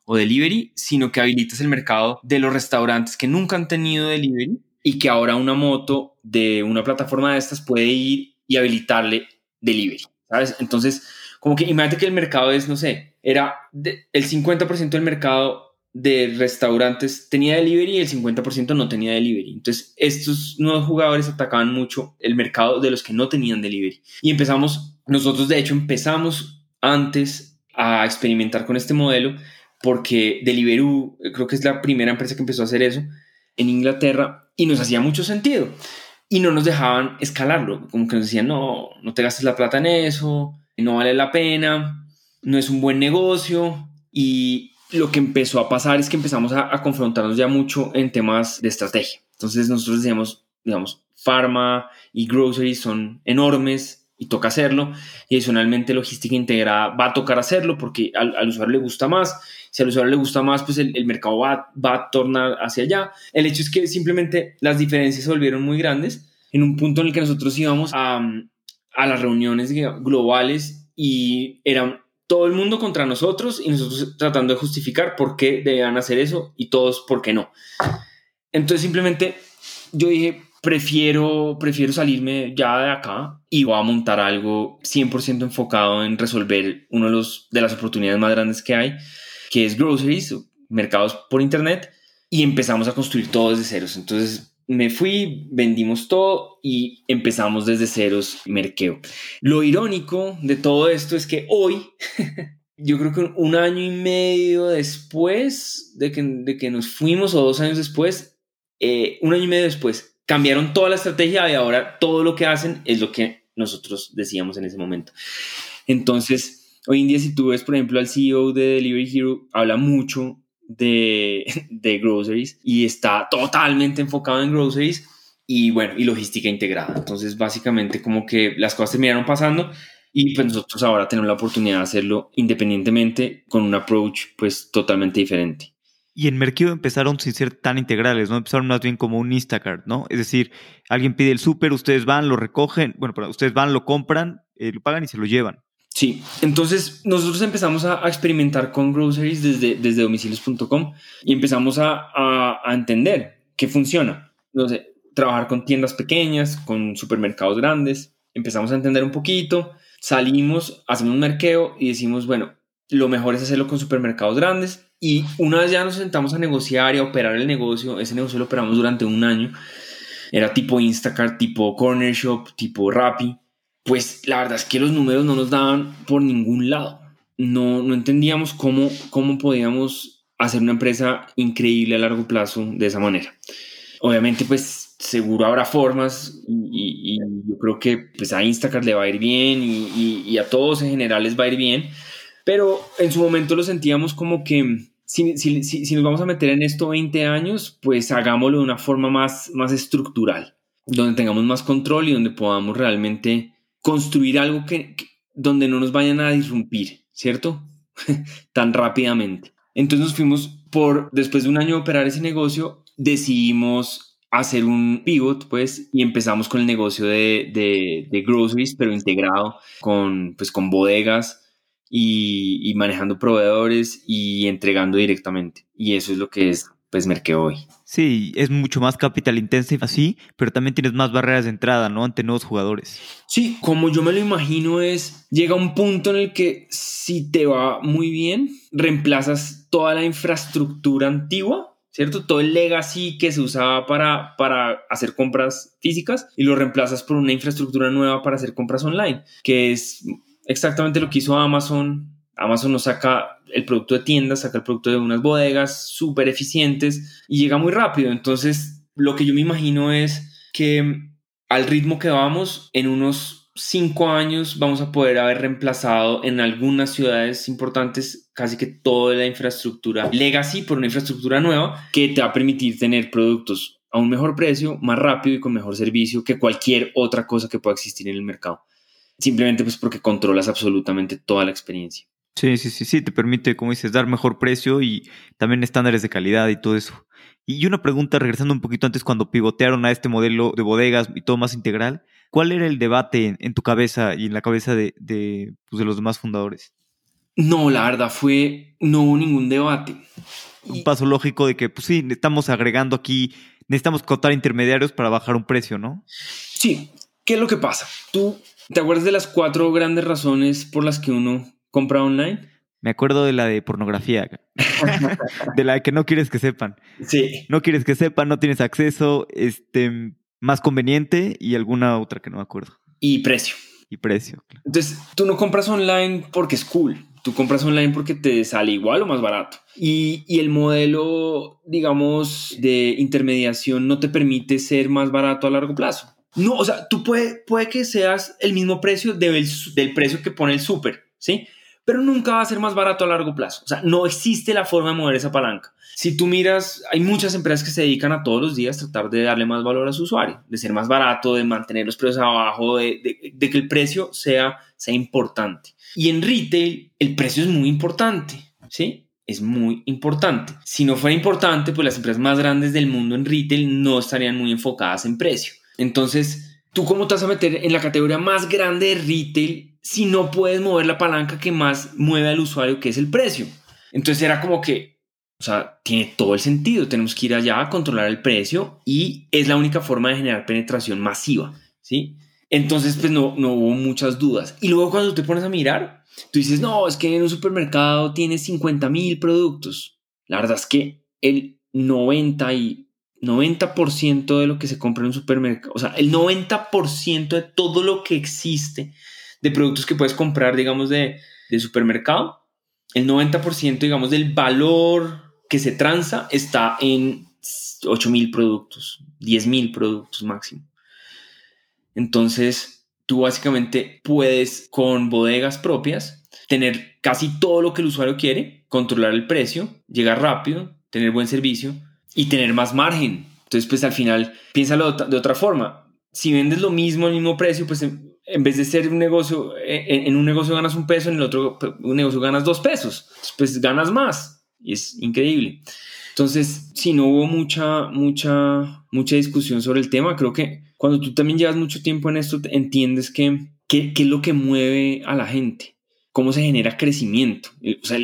o delivery, sino que habilitas el mercado de los restaurantes que nunca han tenido delivery y que ahora una moto de una plataforma de estas puede ir y habilitarle delivery, ¿sabes? Entonces, como que imagínate que el mercado es, no sé, era el 50% del mercado de restaurantes tenía delivery y el 50% no tenía delivery. Entonces, estos nuevos jugadores atacaban mucho el mercado de los que no tenían delivery. Y empezamos, nosotros de hecho empezamos antes a experimentar con este modelo porque Deliveroo creo que es la primera empresa que empezó a hacer eso en Inglaterra y nos hacía mucho sentido y no nos dejaban escalarlo, como que nos decían, no, no te gastes la plata en eso, no vale la pena, no es un buen negocio y lo que empezó a pasar es que empezamos a, a confrontarnos ya mucho en temas de estrategia. Entonces nosotros decíamos, digamos, pharma y grocery son enormes, y toca hacerlo. Y adicionalmente logística integrada va a tocar hacerlo porque al, usuario le gusta más. Si al usuario le gusta más, pues el, mercado va, va, a tornar hacia allá. El hecho es que simplemente las diferencias se volvieron muy grandes en un punto en el que nosotros íbamos a, a las reuniones globales y eran todo el mundo contra nosotros y nosotros tratando de justificar por qué debían hacer eso y todos por qué no. Entonces simplemente yo dije, prefiero, prefiero salirme ya de acá y voy a montar algo 100% enfocado en resolver uno de, de las oportunidades más grandes que hay, que es groceries, mercados por internet, y empezamos a construir todo desde ceros. Entonces me fui, vendimos todo y empezamos desde ceros Merkeo. Lo irónico de todo esto es que hoy, yo creo que un año y medio después de que, de que nos fuimos o dos años después, eh, un año y medio después, cambiaron toda la estrategia y ahora todo lo que hacen es lo que nosotros decíamos en ese momento. Entonces, hoy en día si tú ves, por ejemplo, al CEO de Delivery Hero, habla mucho de, de groceries y está totalmente enfocado en groceries y bueno, y logística integrada. Entonces, básicamente como que las cosas terminaron pasando y pues nosotros ahora tenemos la oportunidad de hacerlo independientemente con un approach pues totalmente diferente. Y en Mercado empezaron sin ser tan integrales, ¿no? Empezaron más bien como un Instacart, ¿no? Es decir, alguien pide el súper, ustedes van, lo recogen, bueno, pero ustedes van, lo compran, eh, lo pagan y se lo llevan. Sí, entonces nosotros empezamos a, experimentar con groceries desde, desde domicilios.com y empezamos a, a, entender qué funciona. Sé, trabajar con tiendas pequeñas, con supermercados grandes, empezamos a entender un poquito, salimos, hacemos un merqueo y decimos, bueno, lo mejor es hacerlo con supermercados grandes y una vez ya nos sentamos a negociar y a operar el negocio, ese negocio lo operamos durante un año. Era tipo Instacart, tipo Corner Shop, tipo Rappi. Pues la verdad es que los números no nos daban por ningún lado. No, no entendíamos cómo, cómo podíamos hacer una empresa increíble a largo plazo de esa manera. Obviamente, pues seguro habrá formas y, yo creo que pues a Instacart le va a ir bien y, a todos en general les va a ir bien. Pero en su momento lo sentíamos como que si, si, si, nos vamos a meter en esto 20 años, pues hagámoslo de una forma más, más estructural, donde tengamos más control y donde podamos realmente construir algo que, donde no nos vayan a disrumpir, ¿cierto? Tan rápidamente. Entonces nos fuimos por, después de un año de operar ese negocio, decidimos hacer un pivot, pues, y empezamos con el negocio de, de, groceries, pero integrado con, pues, con bodegas, y, manejando proveedores y entregando directamente. Y eso es lo que es pues Merkeo hoy. Sí, es mucho más capital intensive así, pero también tienes más barreras de entrada, ¿no? Ante nuevos jugadores. Sí, como yo me lo imagino es, llega un punto en el que si te va muy bien, reemplazas toda la infraestructura antigua, ¿cierto? Todo el legacy que se usaba para, para hacer compras físicas y lo reemplazas por una infraestructura nueva para hacer compras online, que es exactamente lo que hizo Amazon. Amazon nos saca el producto de tiendas, saca el producto de unas bodegas súper eficientes y llega muy rápido. Entonces, lo que yo me imagino es que al ritmo que vamos, en unos cinco años vamos a poder haber reemplazado en algunas ciudades importantes casi que toda la infraestructura legacy por una infraestructura nueva que te va a permitir tener productos a un mejor precio, más rápido y con mejor servicio que cualquier otra cosa que pueda existir en el mercado simplemente pues porque controlas absolutamente toda la experiencia. Sí, sí, sí, sí, te permite, como dices, dar mejor precio y también estándares de calidad y todo eso. Y una pregunta, regresando un poquito antes, cuando pivotearon a este modelo de bodegas y todo más integral, ¿cuál era el debate en, tu cabeza y en la cabeza de, de, pues, de los demás fundadores? No, la verdad fue, no hubo ningún debate. Un paso lógico de que, pues sí, estamos agregando aquí, necesitamos contar intermediarios para bajar un precio, ¿no? Sí, ¿qué es lo que pasa? Tú ¿Te acuerdas de las cuatro grandes razones por las que uno compra online? Me acuerdo de la de pornografía, de la que no quieres que sepan. Sí. No quieres que sepan, no tienes acceso, este, más conveniente y alguna otra que no me acuerdo. Y precio. Y precio. Entonces, tú no compras online porque es cool. Tú compras online porque te sale igual o más barato. Y, y, el modelo, digamos, de intermediación no te permite ser más barato a largo plazo. No, o sea, tú puede, puede que seas el mismo precio del, del precio que pone el súper, ¿sí? Pero nunca va a ser más barato a largo plazo. O sea, no existe la forma de mover esa palanca. Si tú miras, hay muchas empresas que se dedican a todos los días tratar de darle más valor a su usuario, de ser más barato, de mantener los precios abajo, de, de, de que el precio sea, sea importante. Y en retail, el precio es muy importante, ¿sí? es muy importante. Si no fuera importante, pues las empresas más grandes del mundo en retail no estarían muy enfocadas en precio. Entonces, ¿tú cómo te vas a meter en la categoría más grande de retail si no puedes mover la palanca que más mueve al usuario, que es el precio? Entonces era como que, o sea, tiene todo el sentido. Tenemos que ir allá a controlar el precio y es la única forma de generar penetración masiva, ¿sí? Entonces, pues no, no hubo muchas dudas. Y luego cuando te pones a mirar, tú dices, no, es que en un supermercado tiene 50 mil productos. La verdad es que el 90 y 90% de lo que se compra en un supermercado, o sea, el 90% de todo lo que existe de productos que puedes comprar, digamos, de, de supermercado, el 90%, digamos, del valor que se transa está en 8 mil productos, 10 mil productos máximo. Entonces, tú básicamente puedes con bodegas propias tener casi todo lo que el usuario quiere, controlar el precio, llegar rápido, tener buen servicio y tener más margen. Entonces, pues al final, piénsalo de otra forma. Si vendes lo mismo al mismo precio, pues en, vez de ser un negocio, en, en, un negocio ganas un peso, en el otro un negocio ganas dos pesos. Pues ganas más. Y es increíble. Entonces, si no hubo mucha, mucha, mucha discusión sobre el tema, creo que cuando tú también llevas mucho tiempo en esto, entiendes que, qué es lo que mueve a la gente, cómo se genera crecimiento. O sea,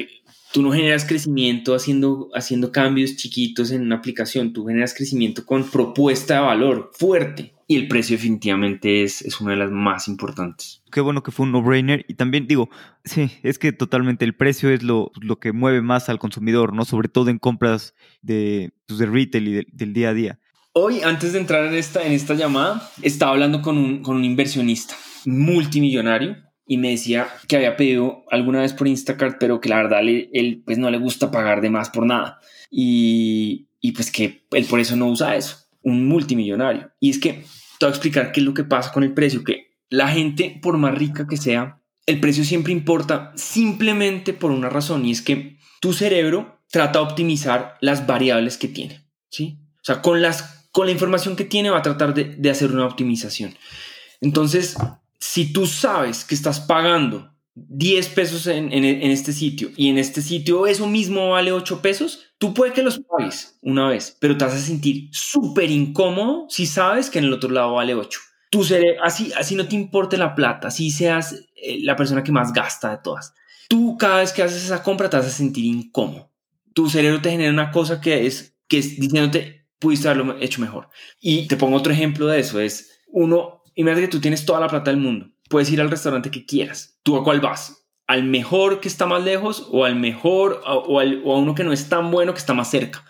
tú no generas crecimiento haciendo, haciendo cambios chiquitos en una aplicación, tú generas crecimiento con propuesta de valor fuerte. Y el precio definitivamente es, es una de las más importantes. Qué bueno que fue un no-brainer. Y también digo, sí, es que totalmente el precio es lo, lo que mueve más al consumidor, ¿no? Sobre todo en compras de, pues, de retail y de, del día a día. Hoy, antes de entrar en esta, en esta llamada, estaba hablando con un, con un inversionista multimillonario y me decía que había pedido alguna vez por Instacart, pero que la verdad le, él pues no le gusta pagar de más por nada. Y, y pues que él por eso no usa eso, un multimillonario. Y es que te voy a explicar qué es lo que pasa con el precio, que la gente, por más rica que sea, el precio siempre importa simplemente por una razón y es que tu cerebro trata de optimizar las variables que tiene, ¿sí? O sea, con, las, con la información que tiene va a tratar de, de hacer una optimización. Entonces, si tú sabes que estás pagando 10 pesos en, en, en, este sitio y en este sitio eso mismo vale 8 pesos, tú puedes que los pagues una vez, pero te vas a sentir súper incómodo si sabes que en el otro lado vale 8. Tu cerebro, así, así no te importe la plata, así seas eh, la persona que más gasta de todas. Tú cada vez que haces esa compra te vas a sentir incómodo. Tu cerebro te genera una cosa que es, que es diciéndote, pudiste haberlo hecho mejor. Y te pongo otro ejemplo de eso, es uno, imagínate que tú tienes toda la plata del mundo, puedes ir al restaurante que quieras. ¿Tú a cuál vas? ¿Al mejor que está más lejos o al mejor o, al, o a uno que no es tan bueno que está más cerca?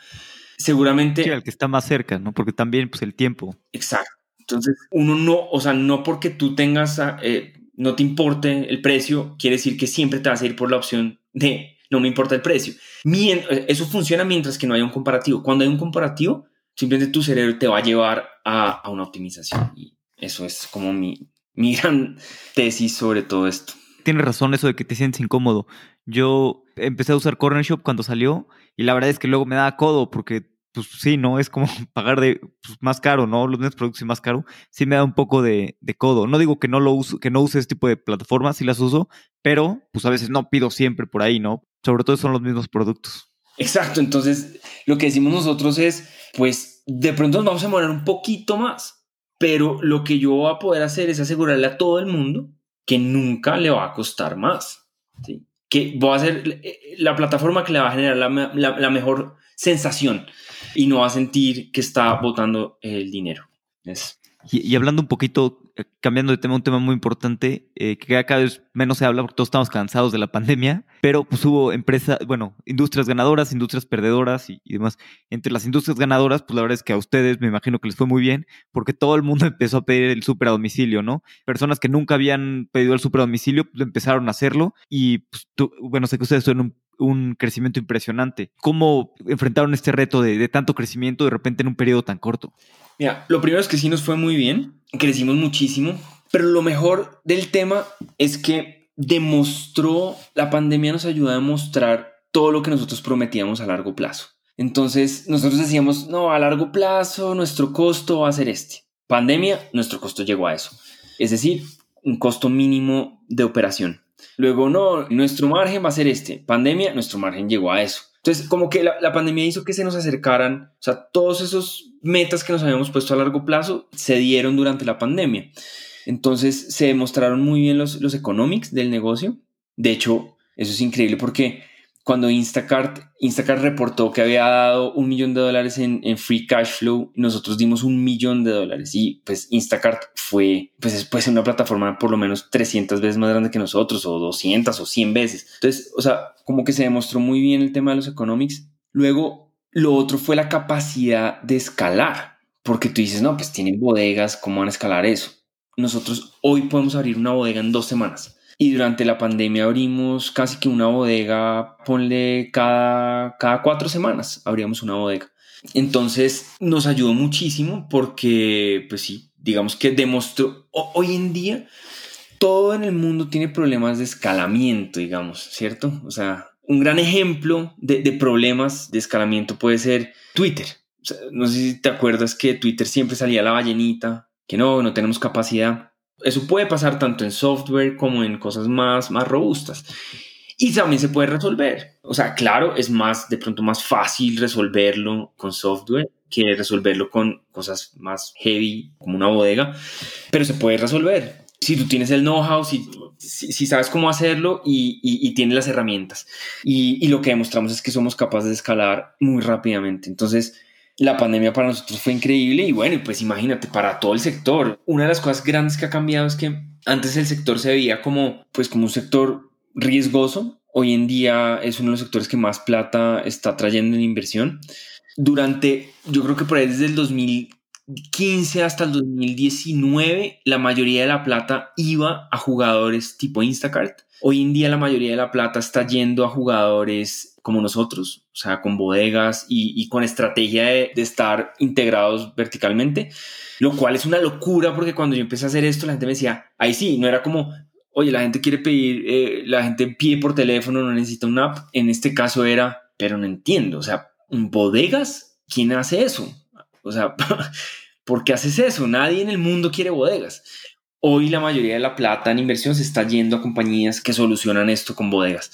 Seguramente... Sí, al que está más cerca, ¿no? Porque también, pues, el tiempo. Exacto. Entonces, uno no, o sea, no porque tú tengas, eh, no te importe el precio, quiere decir que siempre te vas a ir por la opción de no me importa el precio. Mien eso funciona mientras que no haya un comparativo. Cuando hay un comparativo, simplemente tu cerebro te va a llevar a, a una optimización. Y eso es como mi, mi gran tesis sobre todo esto. Tienes razón eso de que te sientes incómodo. Yo empecé a usar Corner Shop cuando salió y la verdad es que luego me da codo porque pues sí, ¿no? Es como pagar de pues, más caro, ¿no? Los mismos productos y más caro. Sí me da un poco de, de, codo. No digo que no lo uso, que no use este tipo de plataformas, sí las uso, pero pues a veces no pido siempre por ahí, ¿no? Sobre todo son los mismos productos. Exacto. Entonces, lo que decimos nosotros es, pues, de pronto nos vamos a demorar un poquito más, pero lo que yo voy a poder hacer es asegurarle a todo el mundo que nunca le va a costar más. Que voy a hacer la plataforma que le va a generar la, la, la mejor sensación y no va a sentir que está botando el dinero. Es, Y, hablando un poquito, eh, cambiando de tema, un tema muy importante, eh, que cada vez menos se habla porque todos estamos cansados de la pandemia, pero pues hubo empresas, bueno, industrias ganadoras, industrias perdedoras y, demás. Entre las industrias ganadoras, pues la verdad es que a ustedes me imagino que les fue muy bien, porque todo el mundo empezó a pedir el súper domicilio, ¿no? Personas que nunca habían pedido el súper domicilio, pues empezaron a hacerlo y, pues, bueno, sé que ustedes son un un crecimiento impresionante. ¿Cómo enfrentaron este reto de, tanto crecimiento de repente en un periodo tan corto? Mira, lo primero es que sí nos fue muy bien, crecimos muchísimo, pero lo mejor del tema es que demostró, la pandemia nos ayudó a demostrar todo lo que nosotros prometíamos a largo plazo. Entonces nosotros decíamos, no, a largo plazo nuestro costo va a ser este. Pandemia, nuestro costo llegó a eso. Es decir, un costo mínimo de operación. Luego, no, nuestro margen va a ser este. Pandemia, nuestro margen llegó a eso. Entonces, como que la, pandemia hizo que se nos acercaran, o sea, todos esos metas que nos habíamos puesto a largo plazo se dieron durante la pandemia. Entonces, se demostraron muy bien los, los economics del negocio. De hecho, eso es increíble porque cuando Instacart, Instacart reportó que había dado un millón de dólares en, free cash flow, nosotros dimos un millón de dólares y pues Instacart fue, pues pues una plataforma por lo menos 300 veces más grande que nosotros o 200 o 100 veces. Entonces, o sea, como que se demostró muy bien el tema de los economics. Luego, lo otro fue la capacidad de escalar, porque tú dices, no, pues tienen bodegas, ¿cómo van a escalar eso? Nosotros hoy podemos abrir una bodega en dos semanas y durante la pandemia abrimos casi que una bodega, ponle cada, cada cuatro semanas abríamos una bodega. Entonces nos ayudó muchísimo porque, pues sí, digamos que demostró, hoy en día todo en el mundo tiene problemas de escalamiento, digamos, ¿cierto? O sea, un gran ejemplo de, de problemas de escalamiento puede ser Twitter. no sé si te acuerdas que Twitter siempre salía la ballenita, que no, no tenemos capacidad. Eso puede pasar tanto en software como en cosas más, más robustas. Y también se puede resolver. O sea, claro, es más, de pronto más fácil resolverlo con software que resolverlo con cosas más heavy como una bodega, pero se puede resolver. Si tú tienes el know-how, si, si, sabes cómo hacerlo y, y, tienes las herramientas. Y, y, lo que demostramos es que somos capaces de escalar muy rápidamente. Entonces, la pandemia para nosotros fue increíble y bueno, pues imagínate, para todo el sector. Una de las cosas grandes que ha cambiado es que antes el sector se veía como, pues como un sector riesgoso. Hoy en día es uno de los sectores que más plata está trayendo en inversión. Durante, yo creo que por ahí desde el 2015 hasta el 2019, la mayoría de la plata iba a jugadores tipo Instacart. Hoy en día la mayoría de la plata está yendo a jugadores como nosotros, o sea, con bodegas y, con estrategia de, estar integrados verticalmente, lo cual es una locura porque cuando yo empecé a hacer esto, la gente me decía, ahí sí, no era como, oye, la gente quiere pedir, eh, la gente pide por teléfono, no necesita una app, en este caso era, pero no entiendo, o sea, bodegas, ¿quién hace eso? O sea, ¿por qué haces eso? Nadie en el mundo quiere bodegas. Hoy la mayoría de la plata en inversión se está yendo a compañías que solucionan esto con bodegas.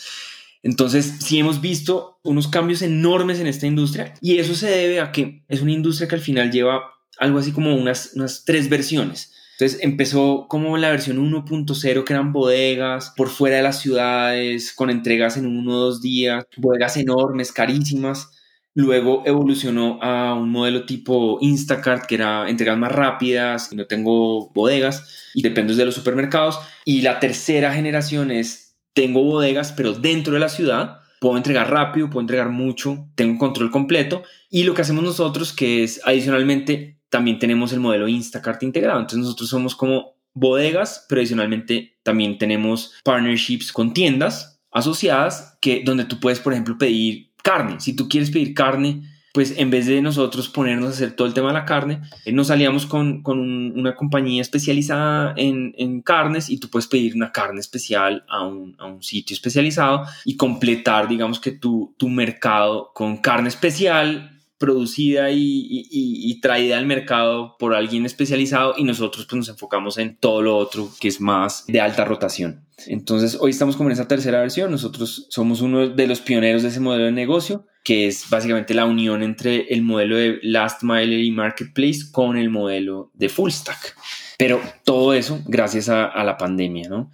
Entonces, sí hemos visto unos cambios enormes en esta industria y eso se debe a que es una industria que al final lleva algo así como unas, unas tres versiones. Entonces empezó como la versión 1.0 que eran bodegas por fuera de las ciudades con entregas en uno o dos días, bodegas enormes, carísimas. Luego evolucionó a un modelo tipo Instacart, que era entregas más rápidas, no tengo bodegas y dependes de los supermercados. Y la tercera generación es tengo bodegas, pero dentro de la ciudad puedo entregar rápido, puedo entregar mucho, tengo control completo. Y lo que hacemos nosotros, que es adicionalmente, también tenemos el modelo Instacart integrado. Entonces nosotros somos como bodegas, pero adicionalmente también tenemos partnerships con tiendas asociadas que donde tú puedes, por ejemplo, pedir carne. Si tú quieres pedir carne, pues en vez de nosotros ponernos a hacer todo el tema de la carne, eh, nos salíamos con, una compañía especializada en, carnes y tú puedes pedir una carne especial a un, sitio especializado y completar, digamos que tu, tu mercado con carne especial producida y, traída al mercado por alguien especializado y nosotros pues nos enfocamos en todo lo otro que es más de alta rotación. Entonces hoy estamos como en esa tercera versión, nosotros somos uno de los pioneros de ese modelo de negocio que es básicamente la unión entre el modelo de Last Mile y Marketplace con el modelo de Full Stack. Pero todo eso gracias a, la pandemia, ¿no?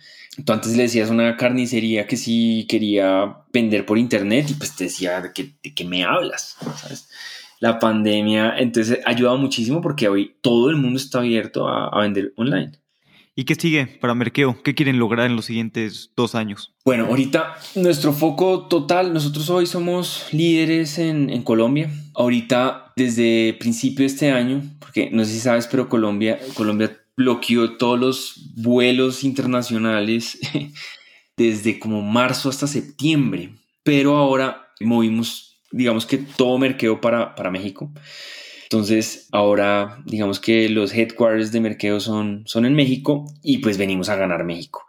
Tú antes le decías una carnicería que sí quería vender por internet y pues te decía, ¿de qué, me hablas? La pandemia. Entonces ha ayudado muchísimo porque hoy todo el mundo está abierto a vender online. ¿Y qué sigue para Merkeo? ¿Qué quieren lograr en los siguientes dos años? Bueno, ahorita nuestro foco total, nosotros hoy somos líderes en, en, Colombia. Ahorita, desde principio de este año, porque no sé si sabes, pero Colombia, Colombia bloqueó todos los vuelos internacionales desde como marzo hasta septiembre. Pero ahora movimos, digamos que todo Merkeo para, para México. Entonces, ahora digamos que los headquarters de Merkeo son, son en México y pues venimos a ganar México.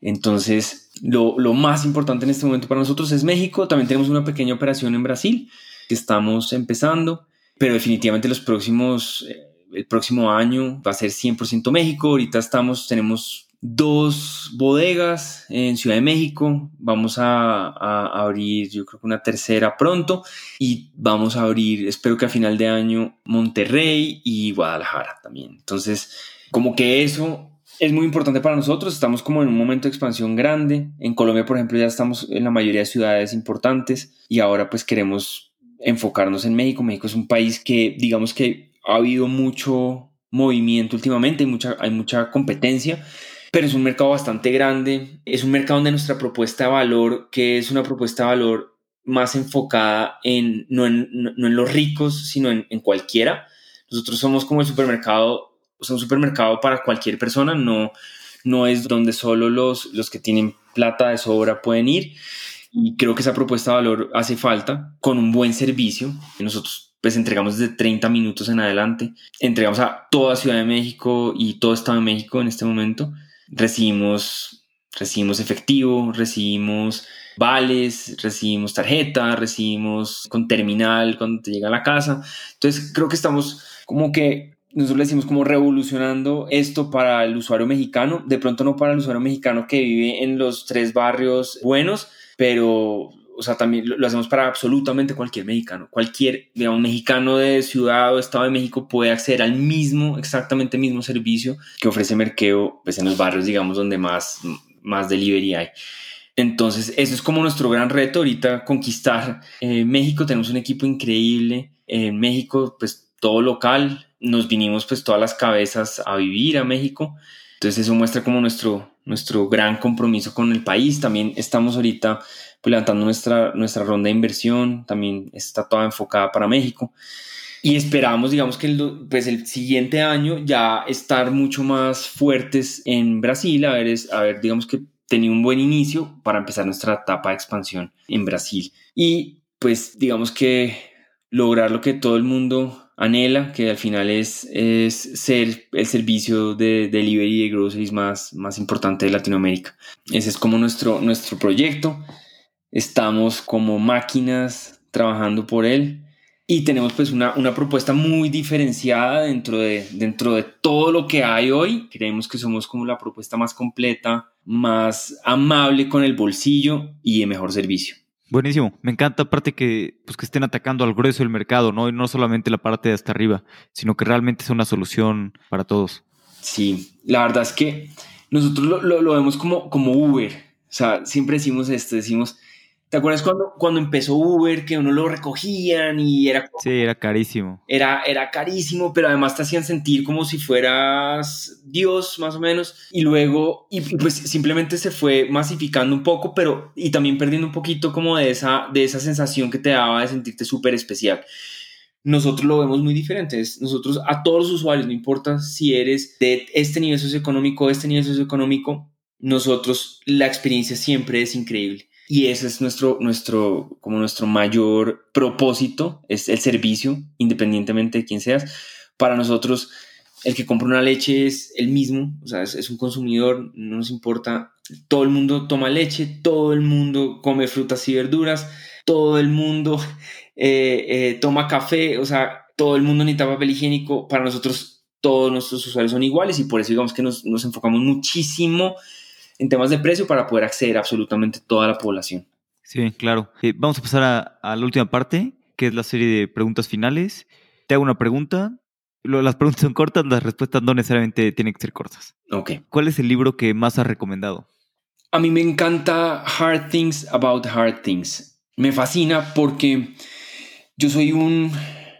Entonces, lo, lo, más importante en este momento para nosotros es México. También tenemos una pequeña operación en Brasil que estamos empezando, pero definitivamente los próximos, eh, el próximo año va a ser 100% México. Ahorita estamos, tenemos dos bodegas en Ciudad de México. Vamos a, abrir, yo creo que una tercera pronto. Y vamos a abrir, espero que a final de año, Monterrey y Guadalajara también. Entonces, como que eso es muy importante para nosotros. Estamos como en un momento de expansión grande. En Colombia, por ejemplo, ya estamos en la mayoría de ciudades importantes y ahora pues queremos enfocarnos en México. México es un país que digamos que ha habido mucho movimiento últimamente, hay mucha, hay mucha competencia pero es un mercado bastante grande, es un mercado donde nuestra propuesta de valor, que es una propuesta de valor más enfocada en no en, no, en los ricos, sino en, en, cualquiera. Nosotros somos como el supermercado, o sea, un supermercado para cualquier persona, no, no es donde solo los, los que tienen plata de sobra pueden ir. Y creo que esa propuesta de valor hace falta con un buen servicio. Nosotros pues entregamos desde 30 minutos en adelante. Entregamos a toda Ciudad de México y todo Estado de México en este momento recibimos, recibimos efectivo, recibimos vales, recibimos tarjeta, recibimos con terminal cuando te llega a la casa. Entonces creo que estamos como que nosotros le decimos como revolucionando esto para el usuario mexicano, de pronto no para el usuario mexicano que vive en los tres barrios buenos, pero o sea, también lo, hacemos para absolutamente cualquier mexicano. Cualquier, digamos, mexicano de Ciudad o Estado de México puede acceder al mismo, exactamente mismo servicio que ofrece Merkeo, pues en los barrios, digamos, donde más, más delivery hay. Entonces, eso es como nuestro gran reto ahorita, conquistar eh, México. Tenemos un equipo increíble. En México, pues todo local. Nos vinimos pues todas las cabezas a vivir a México. Entonces eso muestra como nuestro, nuestro gran compromiso con el país. También estamos ahorita pues, levantando nuestra, nuestra ronda de inversión, también está toda enfocada para México. Y esperamos, digamos que el, pues el siguiente año ya estar mucho más fuertes en Brasil, a ver, a ver, digamos que tenía un buen inicio para empezar nuestra etapa de expansión en Brasil. Y pues digamos que lograr lo que todo el mundo anhela, que al final es, es ser el servicio de delivery de groceries más, más importante de Latinoamérica. Ese es como nuestro, nuestro proyecto estamos como máquinas trabajando por él y tenemos pues una, una, propuesta muy diferenciada dentro de, dentro de todo lo que hay hoy. Creemos que somos como la propuesta más completa, más amable con el bolsillo y de mejor servicio. Buenísimo, me encanta aparte que, pues, que estén atacando al grueso del mercado, ¿no? Y no solamente la parte de hasta arriba, sino que realmente es una solución para todos. Sí, la verdad es que nosotros lo, lo, lo vemos como, como Uber. O sea, siempre decimos esto, decimos, ¿Te acuerdas cuando, cuando empezó Uber, que uno lo recogían y era... Sí, era carísimo. Era, era carísimo, pero además te hacían sentir como si fueras Dios, más o menos. Y luego, y pues simplemente se fue masificando un poco, pero y también perdiendo un poquito como de esa, de esa sensación que te daba de sentirte súper especial. Nosotros lo vemos muy diferente. Nosotros a todos los usuarios, no importa si eres de este nivel socioeconómico o este nivel socioeconómico, nosotros la experiencia siempre es increíble y ese es nuestro, nuestro, como nuestro mayor propósito, es el servicio, independientemente de quién seas. Para nosotros, el que compra una leche es el mismo, o sea, es, un consumidor, no nos importa. Todo el mundo toma leche, todo el mundo come frutas y verduras, todo el mundo eh, eh, toma café, o sea, todo el mundo necesita papel higiénico. Para nosotros, todos nuestros usuarios son iguales y por eso digamos que nos, nos enfocamos muchísimo en temas de precio para poder acceder a absolutamente toda la población. Sí, claro. Eh, vamos a pasar a, la última parte, que es la serie de preguntas finales. Te hago una pregunta. las preguntas son cortas, las respuestas no necesariamente tienen que ser cortas. Ok. ¿Cuál es el libro que más has recomendado? A mí me encanta Hard Things About Hard Things. Me fascina porque yo soy un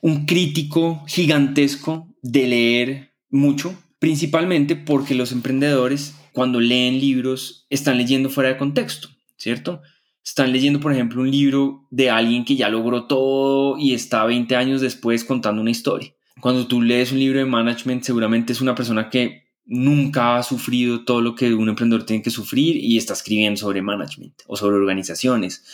un crítico gigantesco de leer mucho, principalmente porque los emprendedores cuando leen libros están leyendo fuera de contexto, ¿cierto? Están leyendo, por ejemplo, un libro de alguien que ya logró todo y está 20 años después contando una historia. Cuando tú lees un libro de management, seguramente es una persona que nunca ha sufrido todo lo que un emprendedor tiene que sufrir y está escribiendo sobre management o sobre organizaciones.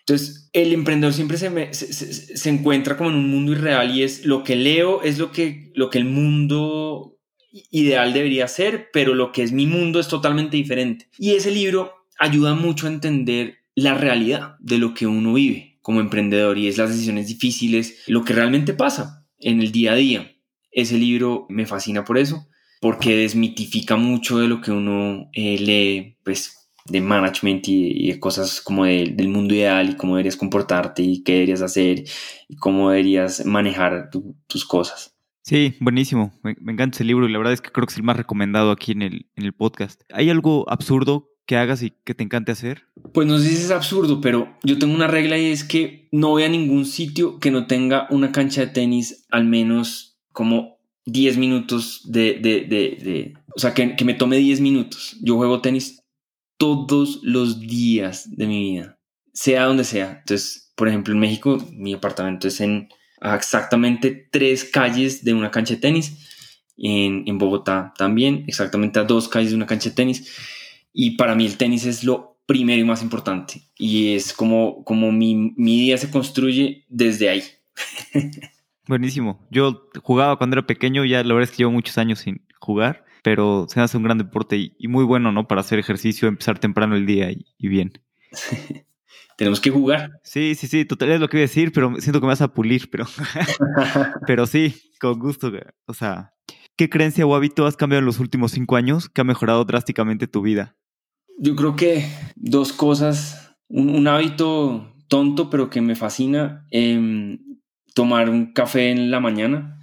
Entonces, el emprendedor siempre se, encuentra como en un mundo irreal y es lo que leo, es lo que, lo que el mundo ideal debería ser, pero lo que es mi mundo es totalmente diferente. Y ese libro ayuda mucho a entender la realidad de lo que uno vive como emprendedor y es las decisiones difíciles, lo que realmente pasa en el día a día. Ese libro me fascina por eso, porque desmitifica mucho de lo que uno eh, lee, pues de management y, de cosas como del mundo ideal y cómo deberías comportarte y qué deberías hacer y cómo deberías manejar tus cosas. Sí, buenísimo. Me, encanta ese libro y la verdad es que creo que es el más recomendado aquí en el, en el podcast. ¿Hay algo absurdo que hagas y que te encante hacer? Pues no sé si es absurdo, pero yo tengo una regla y es que no voy a ningún sitio que no tenga una cancha de tenis al menos como 10 minutos de, de, de, o sea, que, que me tome 10 minutos. Yo juego tenis todos los días de mi vida, sea donde sea. Entonces, por ejemplo, en México, mi apartamento es en exactamente tres calles de una cancha de tenis. En, en Bogotá también, exactamente a dos calles de una cancha de tenis y para mí el tenis es lo primero y más importante. Y es como, como mi, mi día se construye desde ahí. Buenísimo. Yo jugaba cuando era pequeño, ya la verdad es que llevo muchos años sin jugar, pero se hace un gran deporte y, muy bueno, ¿no? Para hacer ejercicio, empezar temprano el día y, bien. Tenemos que jugar. Sí, sí, sí, total es lo que iba a decir, pero siento que me vas a pulir, pero, pero sí, con gusto. O sea, ¿qué creencia o hábito has cambiado en los últimos cinco años que ha mejorado drásticamente tu vida? Yo creo que dos cosas. Un, hábito tonto, pero que me fascina. Em, tomar un café en la mañana.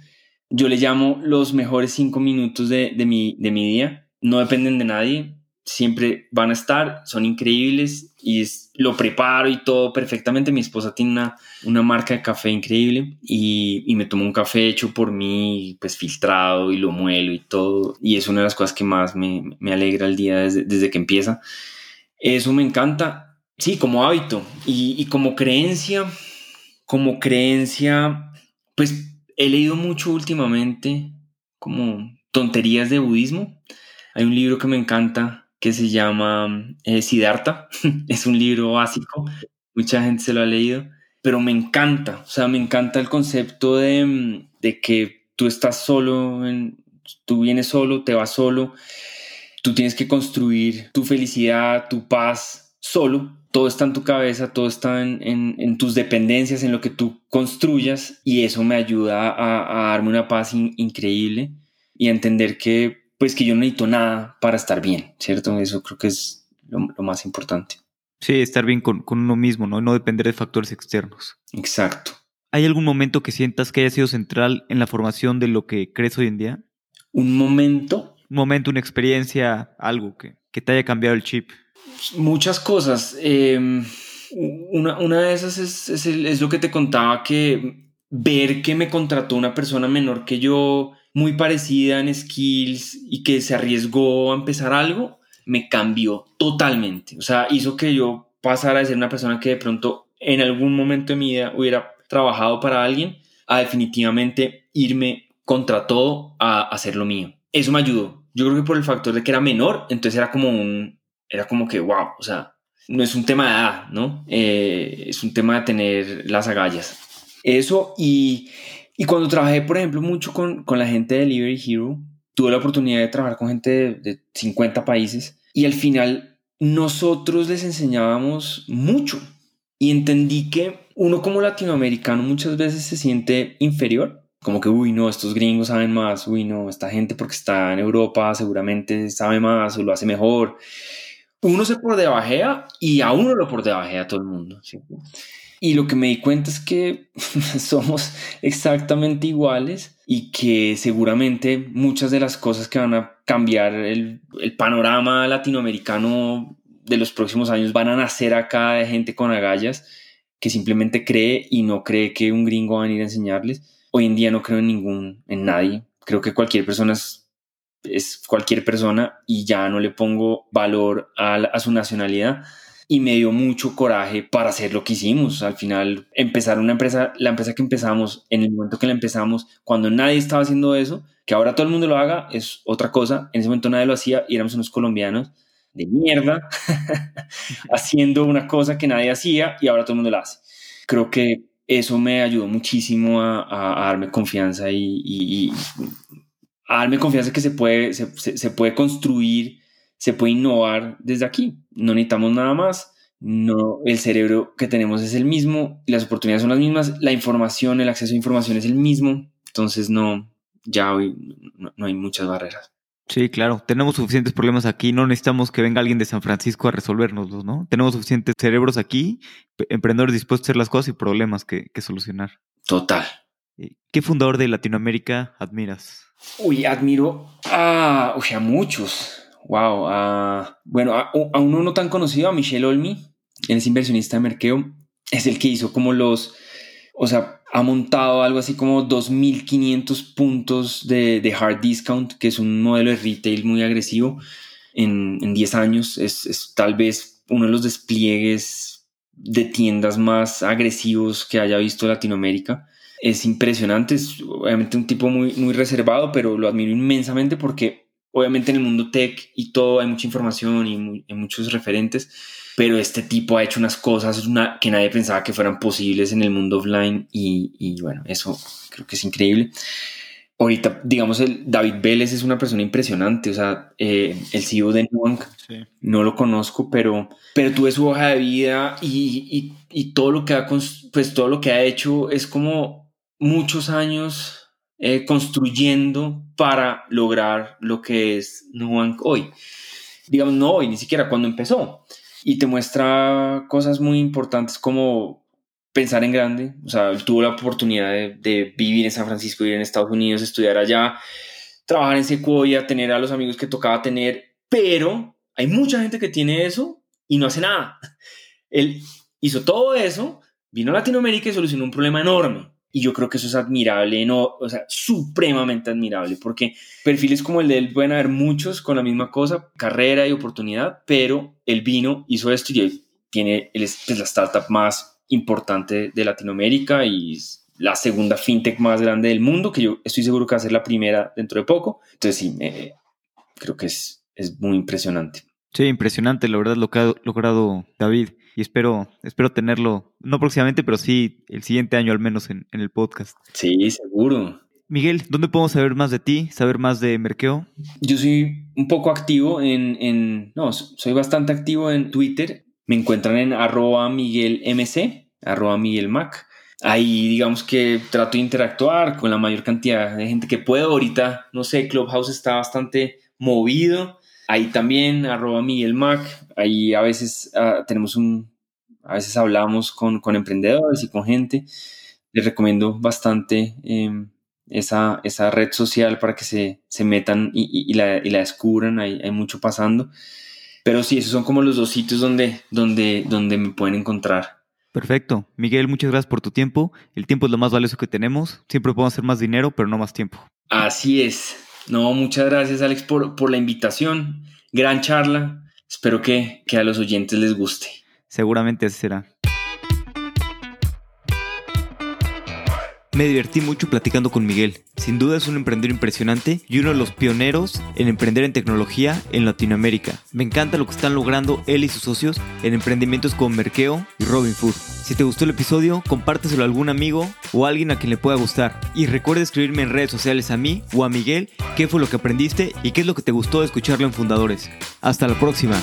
Yo le llamo los mejores cinco minutos de, mi, de mi día. No dependen de nadie. Siempre van a estar. Son increíbles. Y lo preparo y todo perfectamente. Mi esposa tiene una, una marca de café increíble. Y, y me tomo un café hecho por mí, pues filtrado y lo muelo y todo. Y es una de las cosas que más me, me alegra el día desde, desde, que empieza. Eso me encanta. Sí, como hábito y, y como creencia. Como creencia, pues he leído mucho últimamente como tonterías de budismo. Hay un libro que me encanta que se llama eh, es un libro básico. Mucha gente se lo ha leído pero me encanta, o sea, me encanta el concepto de, mm, de que tú estás solo, tú vienes solo, te vas solo, tú tienes que construir tu felicidad, tu paz solo, todo está en tu cabeza, todo está en, en, tus dependencias, en lo que tú construyas y eso me ayuda a, a darme una paz increíble y a entender que pues que yo no necesito nada para estar bien, ¿cierto? Eso creo que es lo, lo más importante. Sí, estar bien con, uno mismo, ¿no? No depender de factores externos. Exacto. ¿Hay algún momento que sientas que haya sido central en la formación de lo que crees hoy en día? ¿Un momento? Un momento, una experiencia, algo que, te haya cambiado el chip. Muchas cosas. Em, una, una, de esas es, es, es lo que te contaba, que ver que me contrató una persona menor que yo, muy parecida en skills y que se arriesgó a empezar algo, me cambió totalmente. O sea, hizo que yo pasara de ser una persona que de pronto en algún momento de mi vida hubiera trabajado para alguien a definitivamente irme contra todo a hacer lo mío. Eso me ayudó. Yo creo que por el factor de que era menor, entonces era como un, era como que, wow, o sea, no es un tema de edad, ¿no? Eh, es un tema de tener las agallas. Eso y, y cuando trabajé, por ejemplo, mucho con, con la gente de Delivery Hero, tuve la oportunidad de trabajar con gente de, de 50 países y al final nosotros les enseñábamos mucho y entendí que uno como latinoamericano muchas veces se siente inferior, como que, uy, no, estos gringos saben más, uy, no, esta gente porque está en Europa seguramente sabe más o lo hace mejor. Uno se por debajea y a uno lo por debajea todo el mundo. ¿sí? Y lo que me di cuenta es que somos exactamente iguales y que seguramente muchas de las cosas que van a cambiar el, panorama latinoamericano de los próximos años van a nacer acá de gente con agallas que simplemente cree y no cree que un gringo va a venir a enseñarles. hoy en día no creo en ningún, en nadie. Creo que cualquier persona es, cualquier persona y ya no le pongo valor a su nacionalidad y me dio mucho coraje para hacer lo que hicimos. Al final, empezar una empresa, la empresa que empezamos, en el momento que la empezamos, cuando nadie estaba haciendo eso, que ahora todo el mundo lo haga, es otra cosa. En ese momento nadie lo hacía y éramos unos colombianos de mierda haciendo una cosa que nadie hacía y ahora todo el mundo la hace. Creo que eso me ayudó muchísimo a, darme confianza y, a darme confianza que se puede, se puede construir se puede innovar desde aquí. No necesitamos nada más. No, el cerebro que tenemos es el mismo, las oportunidades son las mismas, la información, el acceso a información es el mismo. Entonces no, ya hoy no, hay muchas barreras. Sí, claro, tenemos suficientes problemas aquí, no necesitamos que venga alguien de San Francisco a resolvernoslos, ¿no? Tenemos suficientes cerebros aquí, emprendedores dispuestos a hacer las cosas y problemas que, que solucionar. Total. ¿Qué fundador de Latinoamérica admiras? Uy, admiro a, a muchos. Wow. Ah, bueno, a, uno no tan conocido, a Michelle Olmi, él es inversionista de Merkeo, es el que hizo como los, o sea, ha montado algo así como 2.500 puntos de, hard discount, que es un modelo de retail muy agresivo en, en 10 años. Es, es, tal vez uno de los despliegues de tiendas más agresivos que haya visto Latinoamérica. Es impresionante, es obviamente un tipo muy, muy reservado, pero lo admiro inmensamente porque obviamente en el mundo tech y todo hay mucha información y hay muchos referentes, pero este tipo ha hecho unas cosas una, que nadie pensaba que fueran posibles en el mundo offline y, bueno, eso creo que es increíble. Ahorita, digamos, el David Vélez es una persona impresionante, o sea, eh, el CEO de no lo conozco, pero, pero tuve su hoja de vida y, y, todo, lo que ha, pues, todo lo que ha hecho es como muchos años eh, construyendo para lograr lo que es Nubank hoy. Digamos, no hoy, ni siquiera cuando empezó. Y te muestra cosas muy importantes como pensar en grande. O sea, tuvo la oportunidad de, vivir en San Francisco, vivir en Estados Unidos, estudiar allá, trabajar en Sequoia, tener a los amigos que tocaba tener, pero hay mucha gente que tiene eso y no hace nada. Él hizo todo eso, vino a Latinoamérica y solucionó un problema enorme. Y yo creo que eso es admirable, no, o sea, supremamente admirable, porque perfiles como el de él pueden haber muchos con la misma cosa, carrera y oportunidad, pero él vino, hizo esto y tiene, él es pues, la startup más importante de Latinoamérica y la segunda fintech más grande del mundo, que yo estoy seguro que va a ser la primera dentro de poco. Entonces sí, creo que es, es muy impresionante. Sí, impresionante, la verdad, lo que ha logrado David y espero, espero tenerlo, no próximamente, pero sí el siguiente año al menos en, el podcast. Sí, seguro. Miguel, ¿dónde podemos saber más de ti, saber más de Merkeo? Yo soy un poco activo en, en no, soy bastante activo en Twitter. Me encuentran en arroba Miguel MC, arroba Miguel Mac. Ahí digamos que trato de interactuar con la mayor cantidad de gente que puedo. Ahorita, no sé, Clubhouse está bastante movido. Ahí también, arroba Miguel Mac. Ahí a veces ah, tenemos un, a veces hablamos con, con, emprendedores y con gente. Les recomiendo bastante em, esa, esa, red social para que se, se metan y, y, la, y, la, descubran. Hay, hay, mucho pasando. Pero sí, esos son como los dos sitios donde, donde, donde me pueden encontrar. Perfecto. Miguel, muchas gracias por tu tiempo. El tiempo es lo más valioso que tenemos. Siempre podemos hacer más dinero, pero no más tiempo. Así es. No, muchas gracias Alex por, por la invitación. Gran charla. Espero que, que a los oyentes les guste. Seguramente así será. Me divertí mucho platicando con Miguel. Sin duda es un emprendedor impresionante y uno de los pioneros en emprender en tecnología en Latinoamérica. Me encanta lo que están logrando él y sus socios en emprendimientos como Merkeo y Robin Food. Si te gustó el episodio, compárteselo a algún amigo o a alguien a quien le pueda gustar. Y recuerda escribirme en redes sociales a mí o a Miguel qué fue lo que aprendiste y qué es lo que te gustó de escucharlo en Fundadores. Hasta la próxima.